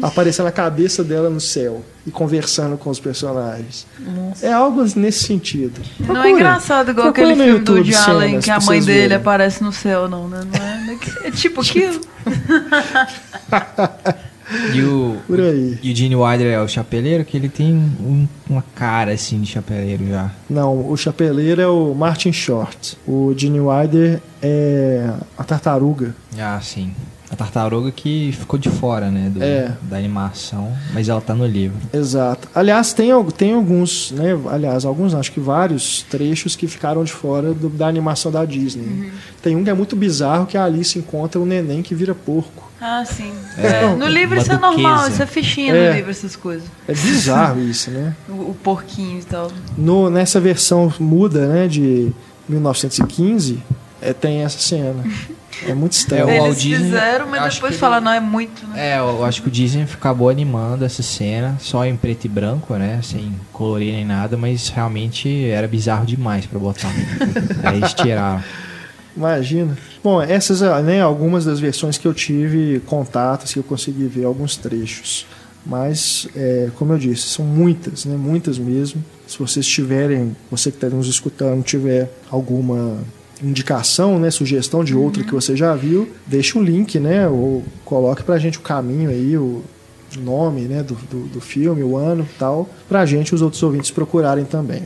aparecendo a cabeça dela no céu e conversando com os personagens. Nossa. É algo nesse sentido. não Procura. é engraçado igual Procura aquele filme do YouTube Woody Allen que a mãe dele verem. aparece no céu, não, né? Não é, é tipo <laughs> aquilo. <laughs> E o, Por aí. e o Gene Wilder é o chapeleiro, que ele tem um- uma cara assim de chapeleiro já. Não, o chapeleiro é o Martin Short. O Gene Wilder é a tartaruga. Ah, sim. A tartaruga que ficou de fora, né? do- É. Da animação, mas ela tá no livro. Exato. Aliás, tem, tem alguns, né? Aliás, alguns, acho que vários trechos que ficaram de fora do- da animação da Disney. Tem um que é muito bizarro, que a Alice encontra um neném que vira porco. Ah, sim. É, É, no livro isso é normal, isso é fichinha É. no livro, essas coisas. É bizarro isso, né? <laughs> O, o porquinho e tal. No, nessa versão muda, né, de 1915, é, tem essa cena. <laughs> É muito estranho. É, o Eles Disney, fizeram, mas depois que falaram, não, é muito, né? É, eu acho que o Disney acabou animando essa cena, só em preto e branco, né? Sem colorir nem nada, mas realmente era bizarro demais pra botar. <laughs> Aí eles tiraram. Imagina. Bom, essas ah, né, algumas das versões que eu tive contatos, que eu consegui ver alguns trechos. Mas, é, como eu disse, são muitas, né, muitas mesmo. Se vocês tiverem, você que está nos escutando, tiver alguma indicação, né, sugestão de outra que você já viu, deixe um link, né, ou coloque pra gente o caminho aí, o nome, né, do, do, do filme, o ano e tal, pra gente, os outros ouvintes procurarem também.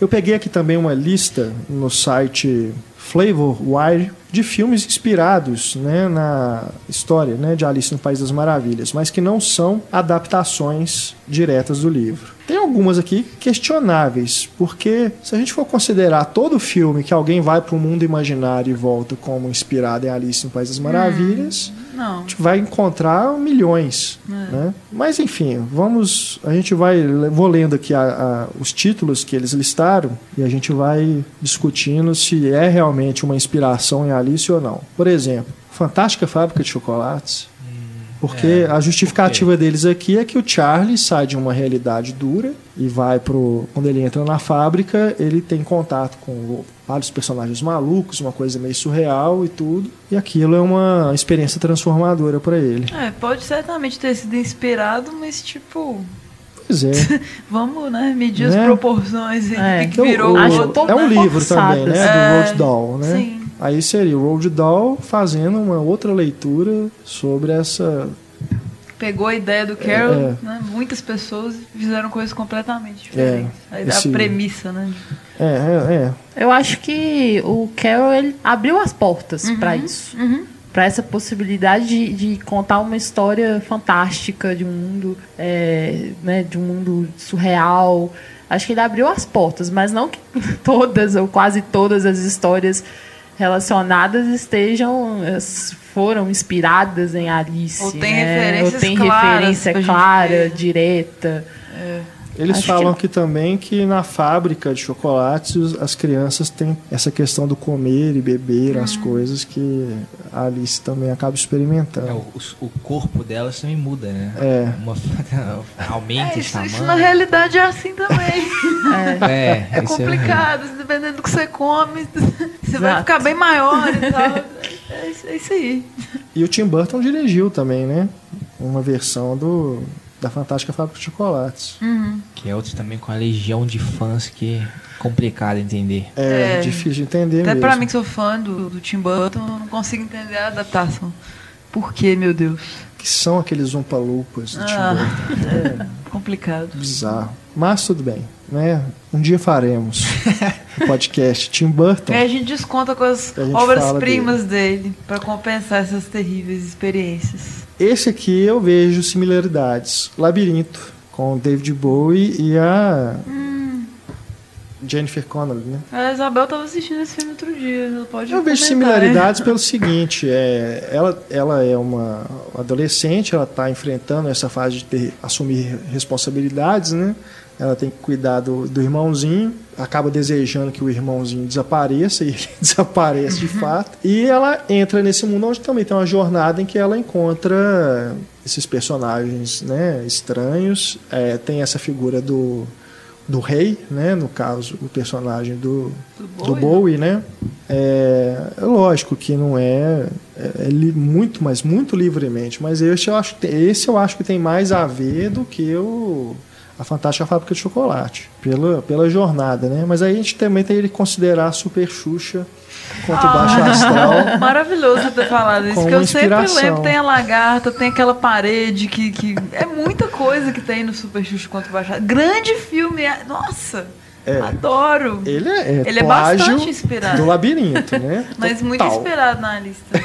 Eu peguei aqui também uma lista no site Flavorwire de filmes inspirados né, na história né, de Alice no País das Maravilhas, mas que não são adaptações diretas do livro. Tem algumas aqui questionáveis, porque se a gente for considerar todo filme que alguém vai para um mundo imaginário e volta como inspirado em Alice no País das Maravilhas, Não. a gente vai encontrar milhões, né? Mas enfim, vamos, a gente vai, vou lendo aqui a- a- os títulos que eles listaram e a gente vai discutindo se é realmente uma inspiração em Alice ou não. Por exemplo, Fantástica Fábrica de Chocolates. Porque é, a justificativa deles aqui é que o Charlie sai de uma realidade dura e vai pro. Quando ele entra na fábrica, ele tem contato com vários personagens malucos, uma coisa meio surreal e tudo. E aquilo é uma experiência transformadora para ele. É, pode certamente ter sido inspirado, mas tipo, Pois é. <laughs> vamos, né, medir Né? as proporções e É, o que virou o- um outro. é um livro também, né? Do É, Roald Dahl, né? sim. Aí seria o Roald Dahl fazendo uma outra leitura sobre essa pegou a ideia do Carol, É. né? Muitas pessoas fizeram coisas completamente diferentes. Aí esse- A premissa, né? É, é, é. Eu acho que o Carol ele abriu as portas pra isso. Pra essa possibilidade de, de contar uma história fantástica de um mundo, é, né, de um mundo surreal. Acho que ele abriu as portas, mas não que <laughs> todas ou quase todas as histórias relacionadas estejam foram inspiradas em Alice, Ou tem né? referências ou tem claras referência clara, direta. Eles Acho que falam não. aqui também que na fábrica de chocolates as crianças têm essa questão do comer e beber as coisas que a Alice também acaba É, experimentando. o, o corpo delas também muda, né? É. Uma, <laughs> aumenta É, esse tamanho. isso na realidade é assim também. <laughs> É, É isso complicado, dependendo do que você come, <laughs> você vai Exato. ficar bem maior e tal. É é isso aí. E o Tim Burton dirigiu também, né? Uma versão do da Fantástica Fábrica de Chocolates. Que é outro também com a legião de fãs que é complicado entender. É, É. difícil de entender Até mesmo. pra mim que sou fã do, do Tim Burton, eu não consigo entender a adaptação. Por quê, meu Deus? Que são aqueles Umpalupas do Tim Ah. Burton. <laughs> Complicado. Bizarro. Mas tudo bem, né? Um dia faremos <laughs> o podcast Tim Burton. Aí a gente desconta com as obras-primas dele pra compensar essas terríveis experiências. Esse aqui eu vejo similaridades. Labirinto, com o David Bowie e a Jennifer Connelly, né? A Isabel tava assistindo esse filme outro dia. Pode Eu vejo similaridades pelo seguinte, é, ela, ela é uma adolescente, ela está enfrentando essa fase de ter, assumir responsabilidades, né? Ela tem que cuidar do, do irmãozinho, acaba desejando que o irmãozinho desapareça <laughs> e ele desaparece de fato. E ela entra nesse mundo onde também tem uma jornada em que ela encontra esses personagens né, estranhos. É, tem essa figura do, do rei, né? No caso, o personagem do, Do do Bowie, Bowie, né? É, é lógico que não é, é, é li- muito, mas muito livremente. Mas esse eu acho, esse eu acho que tem mais a ver do que o a Fantástica Fábrica de Chocolate, pela, pela jornada, né? Mas aí a gente também tem que considerar Super Xuxa contra o Baixo Astral. <laughs> Maravilhoso ter falado isso, porque eu sempre lembro, tem a lagarta, tem aquela parede que, que é muita coisa que tem no Super Xuxa contra o Baixado. Grande filme, é- nossa, É. adoro. Ele é, é Ele é bastante inspirado. do labirinto, né? <laughs> Mas muito Total. inspirado na lista.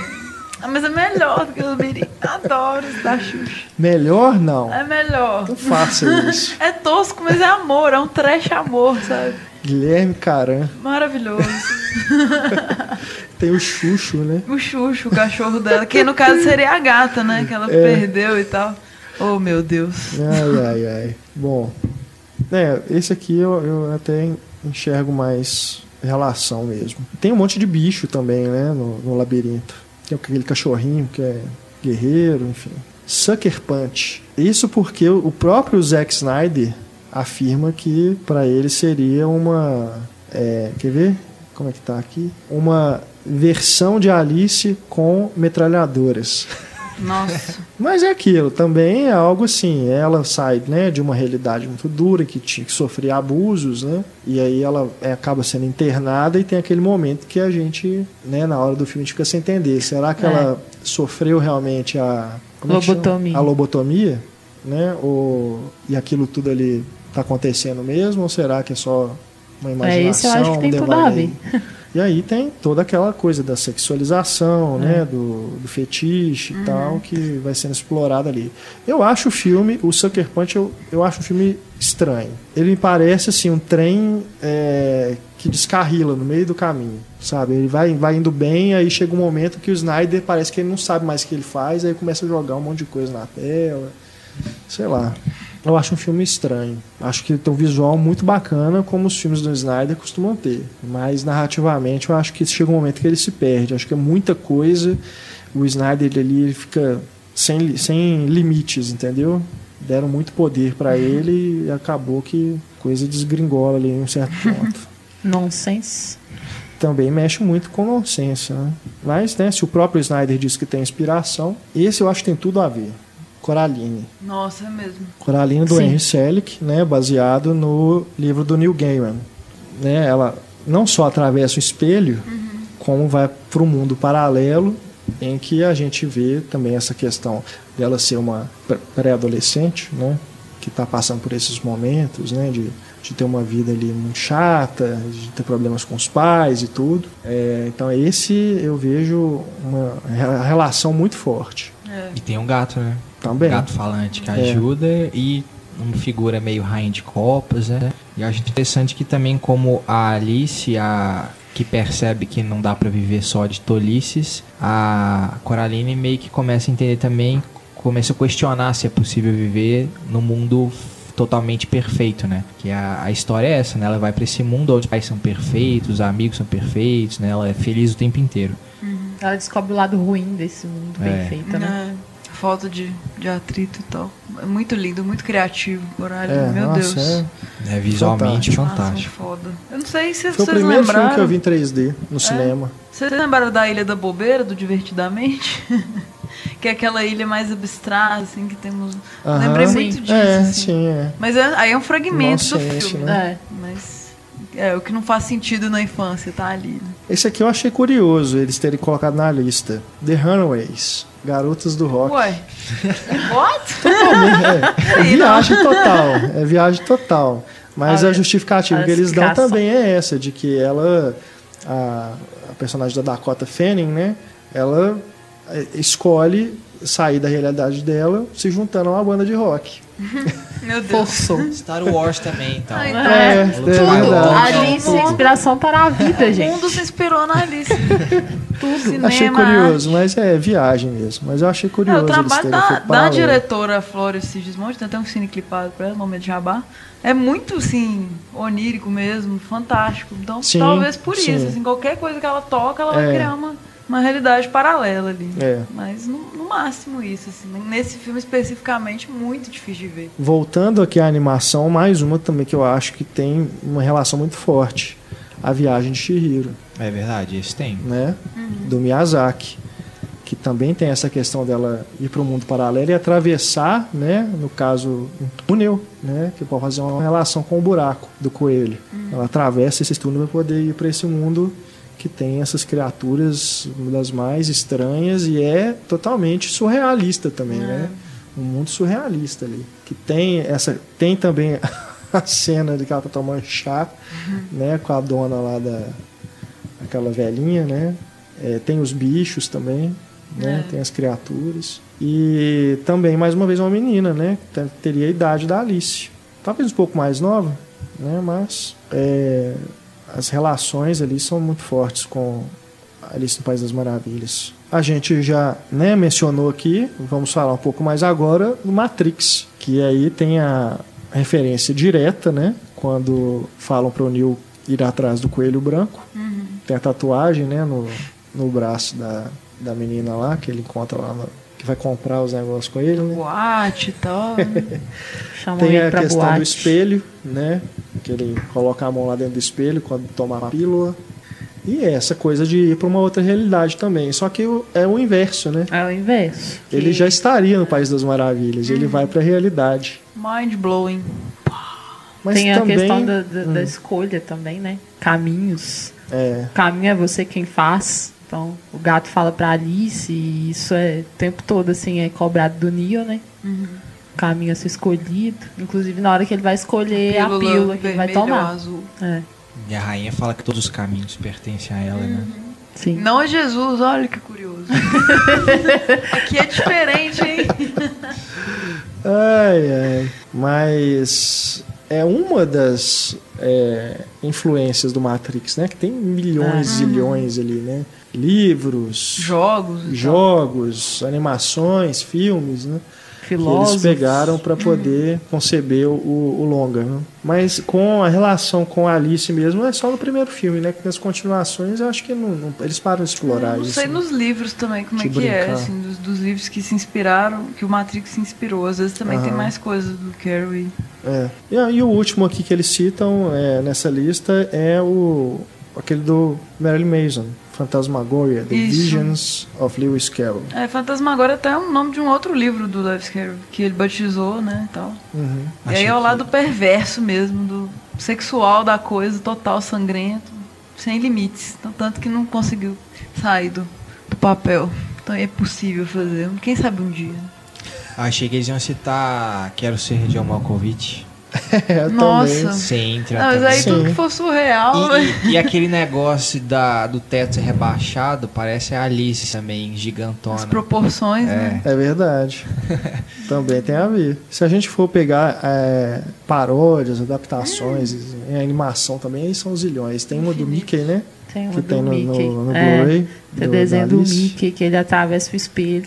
Ah, mas é melhor do que o Labirinto. Adoro os da Xuxa. Melhor não. É melhor. Não faça isso. É tosco, mas é amor, é um trash amor, sabe? Guilherme Caran. Maravilhoso. <laughs> Tem o Xuxo, né? O Xuxo, o cachorro dela, que no caso seria a gata, né? Que ela É. perdeu e tal. Oh, meu Deus. Ai, ai, ai. Bom, é, esse aqui eu, eu até enxergo mais relação mesmo. Tem um monte de bicho também, né, no, no labirinto. Tem aquele cachorrinho que é guerreiro, enfim. Sucker Punch. Isso porque o próprio Zack Snyder afirma que para ele seria uma. é, quer ver? Como é que tá aqui? Uma versão de Alice com metralhadoras. <laughs> Nossa. Mas é aquilo, também é algo assim, ela sai né, de uma realidade muito dura, que tinha que sofrer abusos, né? E aí ela é, acaba sendo internada e tem aquele momento que a gente, né, na hora do filme, a gente fica sem entender. Será que É. ela sofreu realmente a é? Lobotomia. A lobotomia, né? Ou, e aquilo tudo ali tá acontecendo mesmo, ou será que é só uma imaginação? É, isso eu acho que um tem tudo a ver. <laughs> E aí tem toda aquela coisa da sexualização, né, do, do fetiche e tal, que vai sendo explorada ali. Eu acho o filme, o Sucker Punch, eu, eu acho um filme estranho. Ele me parece assim um trem é, que descarrila no meio do caminho, sabe? Ele vai, vai indo bem, aí chega um momento que o Snyder parece que ele não sabe mais o que ele faz, aí começa a jogar um monte de coisa na tela, sei lá. Eu acho um filme estranho. Acho que tem um visual muito bacana, como os filmes do Snyder costumam ter. Mas narrativamente eu acho que chega um momento que ele se perde. Acho que é muita coisa. O Snyder ali ele fica sem, sem limites, entendeu? Deram muito poder para ele e acabou que coisa desgringola ali em um certo <laughs> ponto. Nonsense. Também mexe muito com nonsense, né? Mas, né, se o próprio Snyder diz que tem inspiração, esse eu acho que tem tudo a ver. Coraline. Nossa, é mesmo. Coraline do Sim. Henry Selick, né, baseado no livro do Neil Gaiman. Né, ela não só atravessa o espelho, como vai para um mundo paralelo em que a gente vê também essa questão. dela ser uma pré-adolescente, né? Que está passando por esses momentos, né? De, de ter uma vida ali muito chata, de ter problemas com os pais e tudo. É, então esse eu vejo uma relação muito forte. É. E tem um gato, né? Também. Gato falante que é. ajuda e uma figura meio rainha de copas, né? E eu acho interessante que também como a Alice, a que percebe que não dá para viver só de tolices, a Coraline meio que começa a entender também, começa a questionar se é possível viver no mundo totalmente perfeito, né? Que a, a história é essa, né? Ela vai para esse mundo onde os pais são perfeitos, os amigos são perfeitos, né? Ela é feliz o tempo inteiro. Uhum. Ela descobre o lado ruim desse mundo é. perfeito, né? É falta de, de atrito e tal. É muito lindo, muito criativo, Coralho. É, Meu nossa, Deus. É, é visualmente fantástico. fantástico. Nossa, foda. Eu não sei se Foi vocês o primeiro lembraram... filme que eu vi em 3D no é. cinema. Vocês lembraram da Ilha da Bobeira, do Divertidamente? <laughs> que é aquela ilha mais abstrata, assim, que temos. Aham, Lembrei muito disso. É, assim. sim, é. Mas é, aí é um fragmento Nossa, do esse, filme. né? É. Mas é o que não faz sentido na infância, tá ali. Né? Esse aqui eu achei curioso eles terem colocado na lista. The Runaways. Garotas do Rock. Ué. What? <laughs> é, é viagem total. É viagem total. Mas a, a justificativa a que eles dão também é essa, de que ela, a, a personagem da Dakota Fanning, né? Ela é, escolhe sair da realidade dela se juntando a uma banda de rock. Meu Deus. Forçou. Star Wars também, então. Ai, é, é, tudo. É Alice é inspiração para a vida, gente. O mundo se inspirou na Alice. <laughs> tudo. Cinema, achei curioso, mas é viagem mesmo. Mas eu achei curioso. É, o trabalho da, da diretora Flora Sigismonte, tem até um cine clipado para ela, momento de jabá. É muito, assim, onírico mesmo, fantástico. Então, sim, talvez por sim. isso, assim, qualquer coisa que ela toca, ela é. vai criar uma uma realidade paralela ali. É. Mas no, no, máximo isso, assim. Nesse filme especificamente, muito difícil de ver. Voltando aqui à animação, mais uma também que eu acho que tem uma relação muito forte. A Viagem de Shihiro. É verdade, esse tem. Né? Uhum. Do Miyazaki. Que também tem essa questão dela ir para o mundo paralelo e atravessar, né, no caso, um túnel, né, que pode fazer uma relação com o buraco do coelho. Uhum. Ela atravessa esse túnel para poder ir para esse mundo que tem essas criaturas das mais estranhas e é totalmente surrealista também, é. né? Um mundo surrealista ali. Que tem essa tem também <laughs> a cena de que ela tá tomando chá, uhum. né, com a dona lá da aquela velhinha, né? É, tem os bichos também, né? É. Tem as criaturas. E também, mais uma vez, uma menina, né? Teria a idade da Alice. Talvez um pouco mais nova, né? Mas é, as relações ali são muito fortes com Alice no País das Maravilhas. A gente já né, mencionou aqui, vamos falar um pouco mais agora do Matrix, que aí tem a referência direta, né? Quando falam para o Neo ir atrás do coelho branco. Uhum. Tem a tatuagem, né, no, no braço da, da menina lá, que ele encontra lá no, que vai comprar os negócios com ele, né? Boate e tal. <laughs> Tem a questão boate. do espelho, né? Que ele coloca a mão lá dentro do espelho quando toma a pílula. E é essa coisa de ir para uma outra realidade também. Só que é o inverso, né? É o inverso. Ele já estaria no País das Maravilhas. Ele vai para a realidade. Mind blowing. Mas Tem também, a questão da, da, hum. da escolha também, né? Caminhos. É. Caminho é você quem faz. Então, o gato fala pra Alice e isso é o tempo todo, assim, é cobrado do Neo, né? Uhum. O caminho a ser escolhido. Inclusive, na hora que ele vai escolher a pílula, a pílula que ele vai tomar. Azul. É. E a rainha fala que todos os caminhos pertencem a ela, né? uhum. né? Sim. Não a Jesus, olha que curioso. <laughs> Aqui é diferente, hein? ai, ai. Mas é uma das é, influências do Matrix, né? Que tem milhões e milhões ali, né? livros, jogos, jogos, animações, filmes, né? Filósofos. Que eles pegaram para poder conceber o, o longa. Né? Mas com a relação com a Alice mesmo é só no primeiro filme, né? Que nas continuações eu acho que não, não eles param de explorar não isso. Não sei nos livros também como é que é, brincar. é, assim, dos, dos, livros que se inspiraram, que o Matrix se inspirou. Às vezes também Aham. tem mais coisas do Carrie. É. E, e, o último aqui que eles citam é, nessa lista é o aquele do Marilyn Mason, Fantasmagoria, The Isso. Visions of Lewis Carroll. É, Fantasmagoria até é um nome de um outro livro do Lewis Carroll, que ele batizou, né, e tal. Uhum. E aí é o lado perverso mesmo, do sexual da coisa, total sangrento, sem limites. Então, tanto que não conseguiu sair do, do papel. Então é possível fazer. Quem sabe um dia. Achei que eles iam citar Quero Ser John Malkovich. <laughs> É, Nossa. também. Entra Não, mas aí tudo Sim. que for surreal, né? E, e- e aquele negócio da, do teto ser rebaixado parece a Alice também, As gigantona. proporções, né? É verdade. <laughs> Também tem a ver. Se a gente for pegar é, paródias, adaptações, em animação também, aí são zilhões. Tem uma do Mickey, né? Tem uma que do tem no, Mickey. no, no É, Blu-ray. Tem o desenho do Alice. Mickey que ele atravessa o espelho.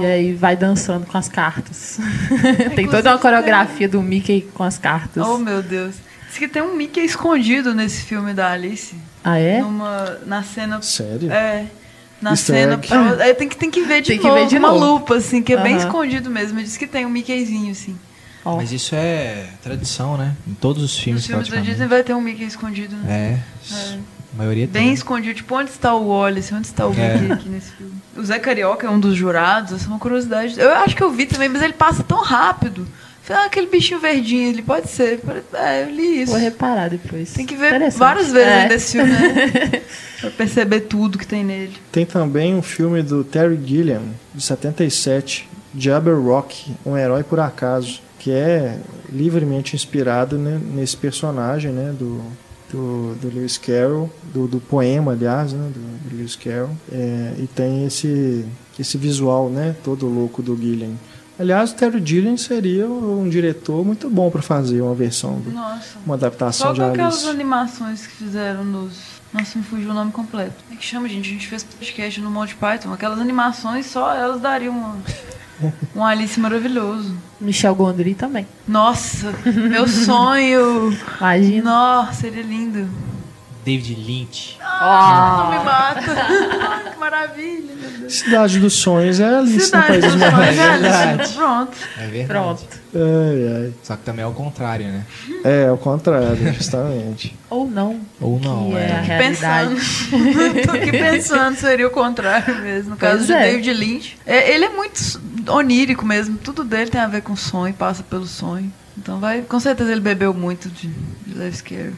E aí vai dançando com as cartas. <laughs> tem toda uma coreografia do Mickey com as cartas. Oh, meu Deus. Diz que tem um Mickey escondido nesse filme da Alice. Ah, é? Numa, na cena. Sério? É. Na Easter cena. Pro, é, tem, que, tem que ver de Tem que novo. ver de uma novo. lupa, assim, que é bem escondido mesmo. Diz que tem um Mickeyzinho, assim. Ó, Mas isso é tradição, né? Em todos os filmes, Nos filmes da. Disney vai ter um Mickey escondido, né? É, É. a maioria Bem tem. escondido. Tipo, onde está o Wallace? Onde está o É. Mickey aqui nesse filme? O Zé Carioca é um dos jurados. Essa é uma curiosidade. Eu acho que eu vi também, mas ele passa tão rápido. Ah, aquele bichinho verdinho, ele pode ser. É, eu li isso. Vou reparar depois. Tem que ver várias vezes É. ainda esse filme, né? <laughs> pra perceber tudo que tem nele. Tem também um filme do Terry Gilliam, de 77, Jabberwock, um herói por acaso, que é livremente inspirado né, nesse personagem né, do, do, do Lewis Carroll, do, do poema, aliás, né, do, do Lewis Carroll, É, e tem esse, esse visual né, todo louco do Gilliam. Aliás, o Terry Gilliam seria um diretor muito bom para fazer uma versão, do, Nossa. uma adaptação Só de com aquelas Alice. animações que fizeram nos. Nossa, me fugiu o nome completo. Como é que chama, gente? A gente fez podcast no Monty Python. Aquelas animações, só elas dariam uma, um Alice maravilhoso. Michel Gondry também. Nossa, <laughs> meu sonho! Imagina. Nossa, seria lindo. David Lynch. Não me mata! Ai, que maravilha, meu Deus. Cidade dos Sonhos é Alice no Cidade País dos Sonhos, Maravilhas. é Alice. Pronto. É verdade. Pronto. Ai, ai. Só que também é o contrário, né? É, ao contrário, justamente. <laughs> Ou não. Ou não, que é, é. a realidade. Pensando. <laughs> Tô aqui pensando, seria o contrário mesmo. No caso Pois de é. David Lynch. É, ele é muito onírico mesmo. Tudo dele tem a ver com sonho, passa pelo sonho. Então vai. Com certeza ele bebeu muito de, de Carroll.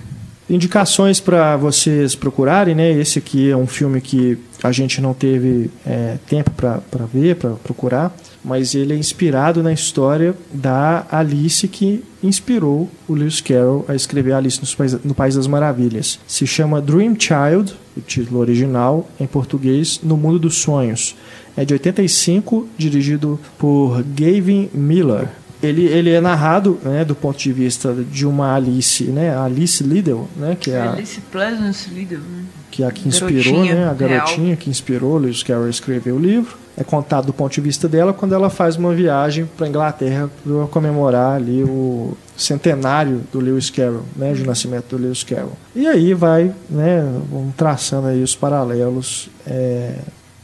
Indicações para vocês procurarem, né? Esse aqui é um filme que a gente não teve é, tempo para ver, para procurar, mas ele é inspirado na história da Alice que inspirou o Lewis Carroll a escrever Alice no País das Maravilhas. Se chama Dream Child, o título original, em português, No Mundo dos Sonhos. É de 85, dirigido por Gavin Miller. Ele, ele é narrado né, do ponto de vista de uma Alice, né, Alice Liddell, né, que é a, Alice Pleasance Liddell, né? que é a que inspirou, Garotinha né, a real. garotinha que inspirou Lewis Carroll a escrever o livro. É contado do ponto de vista dela quando ela faz uma viagem para Inglaterra para comemorar ali o centenário do Lewis Carroll, né, de nascimento do Lewis Carroll. E aí vai, né, vamos traçando aí os paralelos é,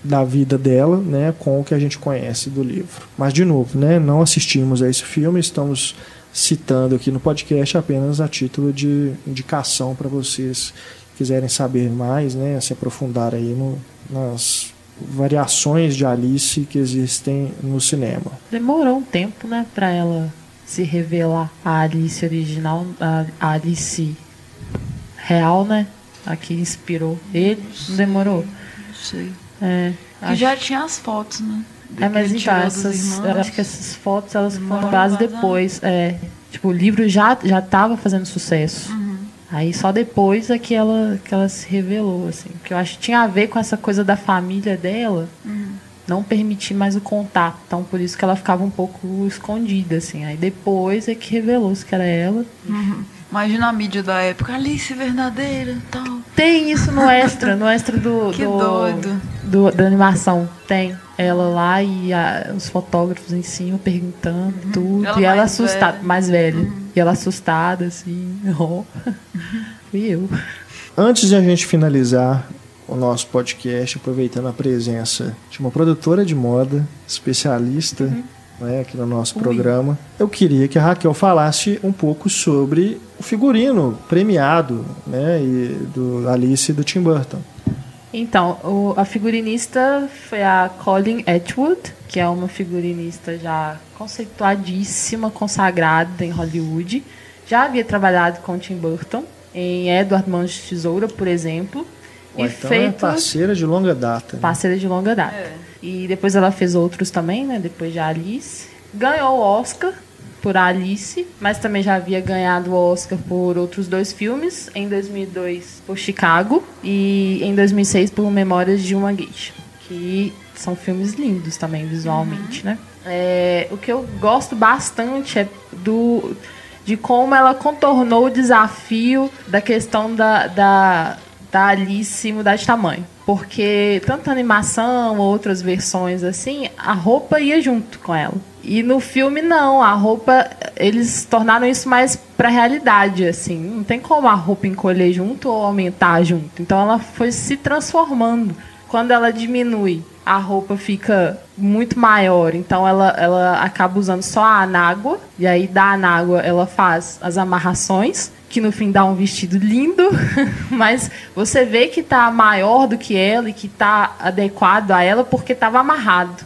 da vida dela, né, com o que a gente conhece do livro. Mas de novo, né, não assistimos a esse filme, estamos citando aqui no podcast apenas a título de indicação para vocês que quiserem saber mais, né, se aprofundar aí no, nas variações de Alice que existem no cinema. Demorou um tempo, né, pra ela se revelar a Alice original, a Alice real, né? A que inspirou ele. Demorou? Não sei. É. Que acho- já tinha as fotos, né? É, mas então, essas, acho que essas fotos elas foram vazar. depois. É, tipo, o livro já já estava fazendo sucesso. Uhum. Aí só depois é que ela, que ela se revelou, assim. Que eu acho que tinha a ver com essa coisa da família dela Uhum. não permitir mais o contato. Então, por isso que ela ficava um pouco escondida, assim. Aí depois é que revelou-se que era ela. Imagina a mídia da época, Alice verdadeira e tal. Tem isso no <laughs> extra, no extra do, Que do- doido. Do- da animação. Tem. Ela lá e a- os fotógrafos em cima perguntando tudo. Uhum. Ela e ela assustada, velha. Uhum. mais velha. E ela assustada, assim. <laughs> ó. Fui eu. Antes de a gente finalizar o nosso podcast, aproveitando a presença de uma produtora de moda, especialista né, aqui no nosso Ui. programa, eu queria que a Raquel falasse um pouco sobre o figurino premiado né, e do Alice e do Tim Burton. Então, o- a figurinista foi a Colin Atwood, que é uma figurinista já conceituadíssima, consagrada em Hollywood. Já havia trabalhado com Tim Burton em Edward Mãos de Tesoura, por exemplo. Ou e então é feito parceira de longa data. né? parceira de longa data. É. E depois ela fez outros também, né? Depois de Alice. ganhou o Oscar por Alice, mas também já havia ganhado o Oscar por outros dois filmes, em 2002 por Chicago e em 2006 por Memórias de uma Geisha, que são filmes lindos também visualmente, né? É, o que eu gosto bastante é do de como ela contornou o desafio da questão da, da, da Alice mudar de tamanho. Porque tanto a animação, outras versões assim, a roupa ia junto com ela. E no filme não, a roupa eles tornaram isso mais pra realidade, assim. Não tem como a roupa encolher junto ou aumentar junto. Então ela foi se transformando. Quando ela diminui, a roupa fica muito maior. Então ela, ela acaba usando só a anágua. E aí da anágua ela faz as amarrações que no fim dá um vestido lindo, <laughs> mas você vê que tá maior do que ela e que tá adequado a ela porque estava amarrado,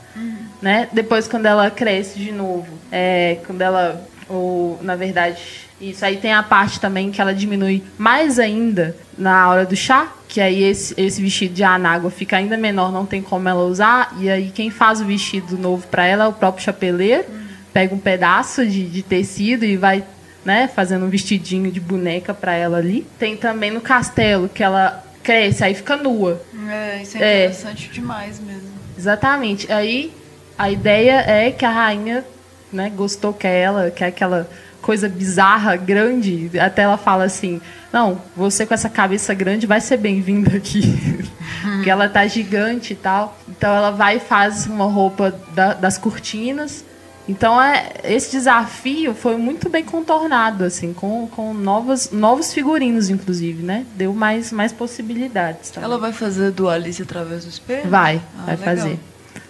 né? Depois quando ela cresce de novo, é, quando ela, ou na verdade, isso aí tem a parte também que ela diminui mais ainda na hora do chá, que aí esse, esse vestido de anágua fica ainda menor, não tem como ela usar, e aí quem faz o vestido novo para ela é o próprio chapeleiro, pega um pedaço de, de tecido e vai né, fazendo um vestidinho de boneca para ela ali. Tem também no castelo que ela cresce, aí fica nua. É, isso é interessante é. demais mesmo. Exatamente. Aí a ideia é que a rainha, né, gostou que ela, que é aquela coisa bizarra, grande, até ela fala assim: "Não, você com essa cabeça grande vai ser bem-vinda aqui". <laughs> Porque ela tá gigante e tal. Então ela vai e faz uma roupa da, das cortinas então é, esse desafio foi muito bem contornado, assim, com, com novos, novos figurinos, inclusive, né? Deu mais, mais possibilidades. Também. Ela vai fazer do Alice através do espelho? Vai, ah, vai legal. fazer.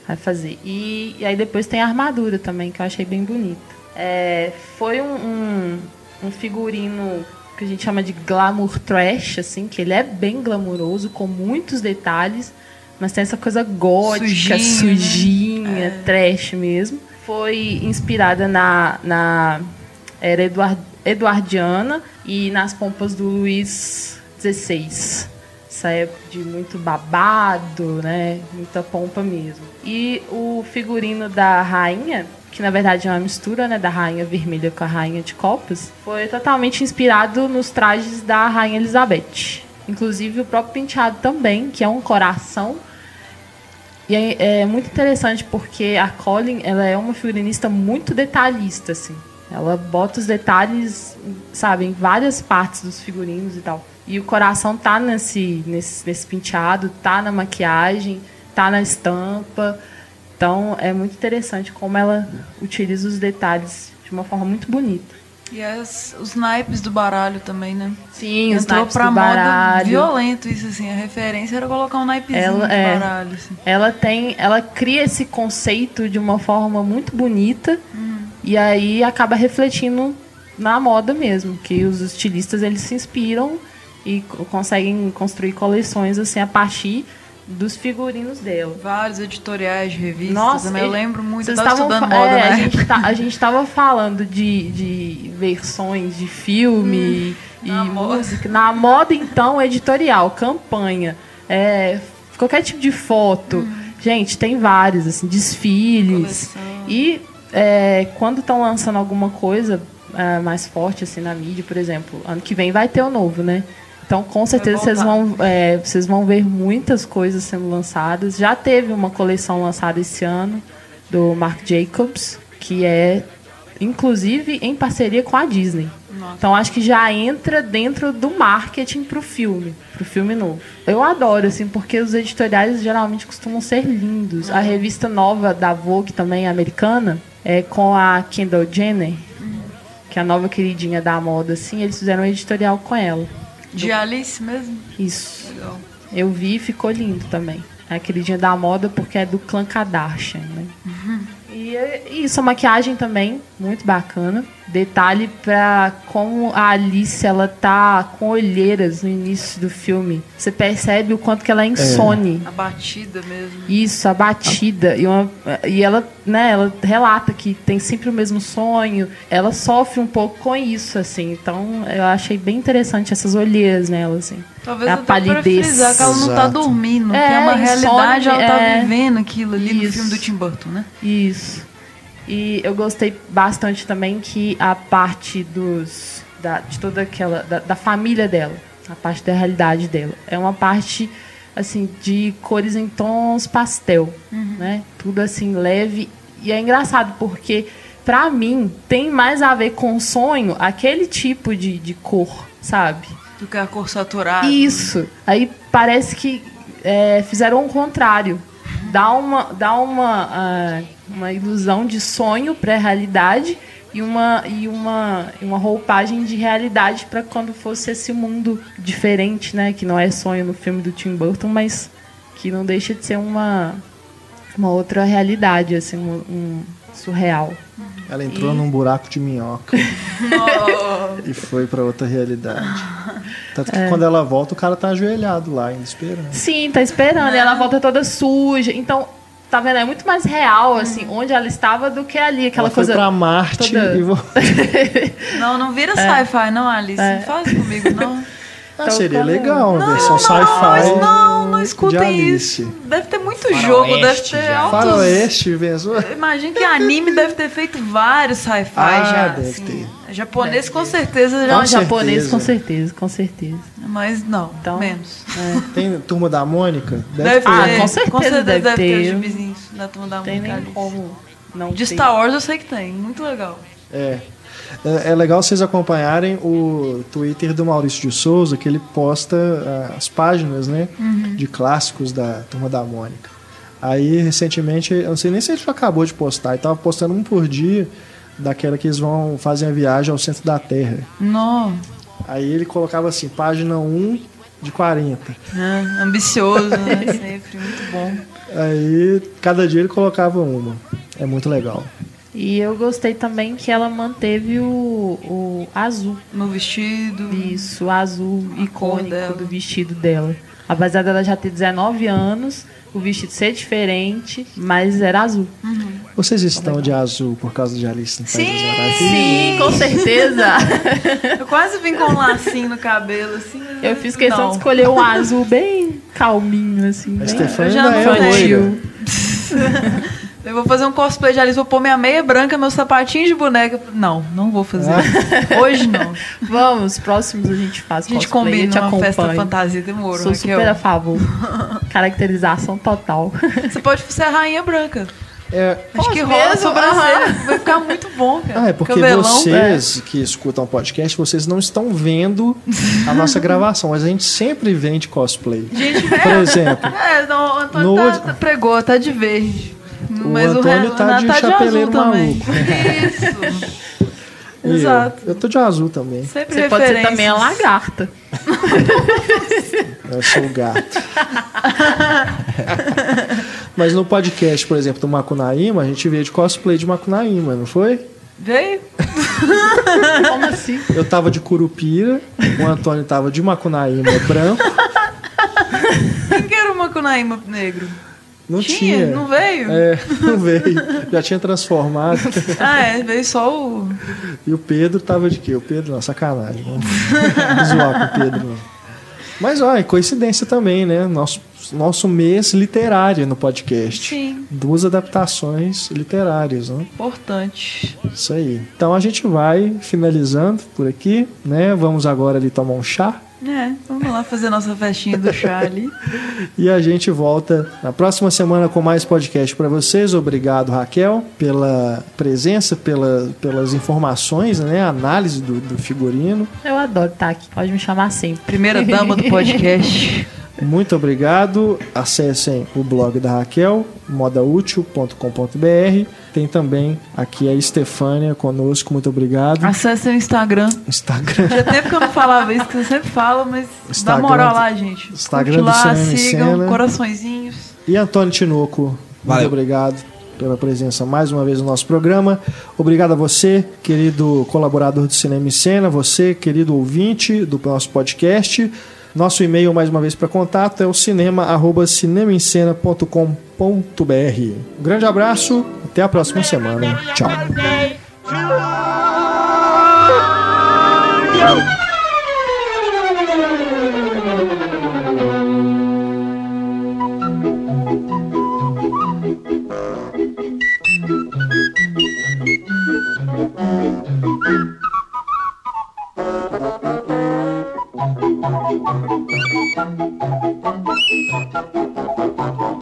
Vai fazer. E, e, aí depois tem a armadura também, que eu achei bem bonita. É, foi um, um, um figurino que a gente chama de glamour trash, assim, que ele é bem glamouroso, com muitos detalhes, mas tem essa coisa gótica, Sujinho, sujinha, né? trash mesmo foi inspirada na, na era Eduard, eduardiana e nas pompas do Luís XVI. Essa época de muito babado, né? Muita pompa mesmo. E o figurino da rainha, que na verdade é uma mistura né, da rainha vermelha com a rainha de copas, foi totalmente inspirado nos trajes da rainha Elizabeth. Inclusive o próprio penteado também, que é um coração e é, é, muito interessante porque a Colin ela é uma figurinista muito detalhista, assim. Ela bota os detalhes, sabe, em várias partes dos figurinos e tal. E o coração tá nesse, nesse, nesse penteado, tá na maquiagem, tá na estampa. Então é muito interessante como ela utiliza os detalhes de uma forma muito bonita. E as, os naipes do baralho também, né? Sim, Entrou os naipes pra do moda baralho. violento isso, assim. A referência era colocar um naipezinho ela, de é, baralho. Assim. Ela tem... Ela cria esse conceito de uma forma muito bonita. Uhum. E aí acaba refletindo na moda mesmo. Que os estilistas, eles se inspiram e conseguem construir coleções, assim, a partir dos figurinos dela. Vários editoriais de revistas. Nossa, eu lembro muito. Vocês estavam moda, é, né? a, gente tá, a gente estava falando de, de versões de filme hum, e música. Moda. Na moda, então, editorial, campanha, é, qualquer tipo de foto. Hum. Gente, tem vários, assim, desfiles. Coleção. E é, quando estão lançando alguma coisa é, mais forte, assim, na mídia, por exemplo, ano que vem vai ter o novo, né? Então, com certeza, vocês vão, é, vocês vão ver muitas coisas sendo lançadas. Já teve uma coleção lançada esse ano do Marc Jacobs, que é, inclusive, em parceria com a Disney. Nossa. Então, acho que já entra dentro do marketing para o filme, para o filme novo. Eu adoro, assim, porque os editoriais geralmente costumam ser lindos. A revista nova da Vogue, também americana, é com a Kendall Jenner, uhum. que é a nova queridinha da moda, assim. Eles fizeram um editorial com ela. De Alice mesmo? Isso. Legal. Eu vi e ficou lindo também. É aquele dia da moda porque é do clã Kardashian, né? Uhum. E isso, a maquiagem também, muito bacana. Detalhe para como a Alice ela tá com olheiras no início do filme. Você percebe o quanto que ela é insone. É. Abatida mesmo. Isso, abatida. E, uma, e ela, né, ela relata que tem sempre o mesmo sonho. Ela sofre um pouco com isso, assim. Então, eu achei bem interessante essas olheiras nela, assim. Talvez a palidez. Frisar que ela não tá dormindo, é, que é uma realidade, ela tá é... vivendo aquilo ali isso. no filme do Tim Burton, né? Isso. E eu gostei bastante também que a parte dos. Da, de toda aquela. Da, da família dela. A parte da realidade dela. É uma parte assim de cores em tons pastel, né? Tudo assim leve e é engraçado porque pra mim tem mais a ver com sonho aquele tipo de, de cor, sabe? Do que a cor saturada. Isso. Aí parece que é, fizeram o contrário. Dá uma, dá uma, ah, uma ilusão de sonho pré-realidade e uma, e uma, e uma roupagem de realidade para quando fosse esse mundo diferente, né? Que não é sonho no filme do Tim Burton, mas que não deixa de ser uma, uma outra realidade, assim, um, um surreal. Ela entrou num buraco de minhoca <laughs> e foi pra outra realidade. Tanto que quando ela volta, o cara tá ajoelhado lá, ainda esperando. Sim, tá esperando. E ela volta toda suja. Então, tá vendo? É muito mais real, assim, onde ela estava do que ali. Aquela ela foi coisa. pra Marte toda- e <laughs> não, não vira sci-fi, não, Alice. É. Não faz comigo, não. Ah, Então, seria legal, uma Não, versão não, sci-fi. mas não, não de escutem Alice. isso. Deve ter muito Faroeste jogo, deve de ter altos... Faroeste, pensou? Imagina que anime deve ter feito vários sci-fi Ah, já. deve assim. ter. Japonês com certeza já. Não, Com japonês, certeza. com certeza, com certeza. Mas não, Então, menos. Tem Turma da Mônica? Deve, Ah, ter. com certeza deve deve ter. ter. os gibizinhos da turma da Tem Mônica nem ali. como não De. Star Wars eu sei que tem, muito legal. É. É é legal vocês acompanharem o Twitter do Maurício de Souza, que ele posta ah, as páginas, né, de clássicos da Turma da Mônica. Aí, recentemente, eu não sei nem se ele acabou de postar, ele tava postando um por dia daquela que eles vão fazer a viagem ao centro da Terra. Não, Aí ele colocava assim, página 1 de 40. né? ambicioso, né? <laughs> Sempre, muito bom. Aí, cada dia ele colocava uma. É muito legal. E eu gostei também que ela manteve o, o azul. No vestido. Isso, o azul icônico do vestido dela. Apesar dela já ter 19 anos, o vestido ser diferente, mas era azul. Vocês estão de azul por causa de Alice no País Sim! Sim, com certeza. <laughs> Eu quase vim com um lacinho no cabelo, assim. mas Eu fiz questão não. de escolher um azul bem calminho, assim. A Bem Stefania já ainda é loira. <laughs> Eu vou fazer um cosplay de Alice, vou pôr minha meia branca, meus sapatinhos de boneca. Não, não vou fazer. Hoje não. <laughs> Vamos, próximos a gente faz A gente cosplay, combina te uma festa acompanho. fantasia, demorou. Sou Raquel. super a favor. <laughs> Caracterização total. Você pode ser a rainha branca. É, Acho que rola a mesmo? sobrancelha. Vai ficar muito bom, cara. Ah, é porque Cabelão. vocês que escutam o podcast, vocês não estão vendo a nossa <laughs> gravação, mas a gente sempre vem de cosplay. Gente, Por exemplo, É, não, o Antônio No tá, tá- pregou, tá de verde. Mas Antônio o tá de tá de chapeleiro também. maluco. Isso. <laughs> e eu, Exato. eu tô de azul também. Sempre Você pode ser também a lagarta. Eu sou o gato. <laughs> Mas no podcast, por exemplo, do Macunaíma, a gente veio de cosplay de Macunaíma, não foi? Veio? <laughs> Como assim? Eu tava de Curupira, o Antônio tava de Macunaíma branco. Quem que era o Macunaíma negro? Não tinha. Não veio? É, <laughs> não veio. Já tinha transformado. <laughs> Ah, é, veio só o. E o Pedro tava de quê? O Pedro, não, sacanagem. Vamos zoar com o Pedro, não. Mas, ó, é coincidência também, né? Nosso, nosso mês literário no podcast. Sim, Duas adaptações literárias, né? importante. Isso aí. Então a gente vai finalizando por aqui, né? Vamos agora ali tomar um chá. É, vamos lá fazer nossa festinha do chá ali. <laughs> E a gente volta na próxima semana com mais podcast para vocês. Obrigado, Raquel, pela presença, pela, pelas informações, né? Análise do, do figurino. Eu adoro estar aqui. Pode me chamar sempre. Primeira dama do podcast. <laughs> Muito obrigado. Acessem o blog da Raquel, modaútil.com.br. Tem também aqui a Estefânia conosco. Muito obrigado. Acessem o Instagram. Instagram. Já tempo que eu não falava isso, que você sempre fala, mas <laughs> Instagram dá moral do- lá, gente. Instagram Curte do lá, Cinema em sigam, Cena. coraçõezinhos. E Antônio Tinoco, muito Valeu. obrigado pela presença mais uma vez no nosso programa. Obrigado a você, querido colaborador do Cinema em Cena, você, querido ouvinte do nosso podcast. Nosso e-mail, mais uma vez, para contato é o cinema.cinemaencena.com.br. Um grande abraço, até a próxima semana. Tchau. Thank you.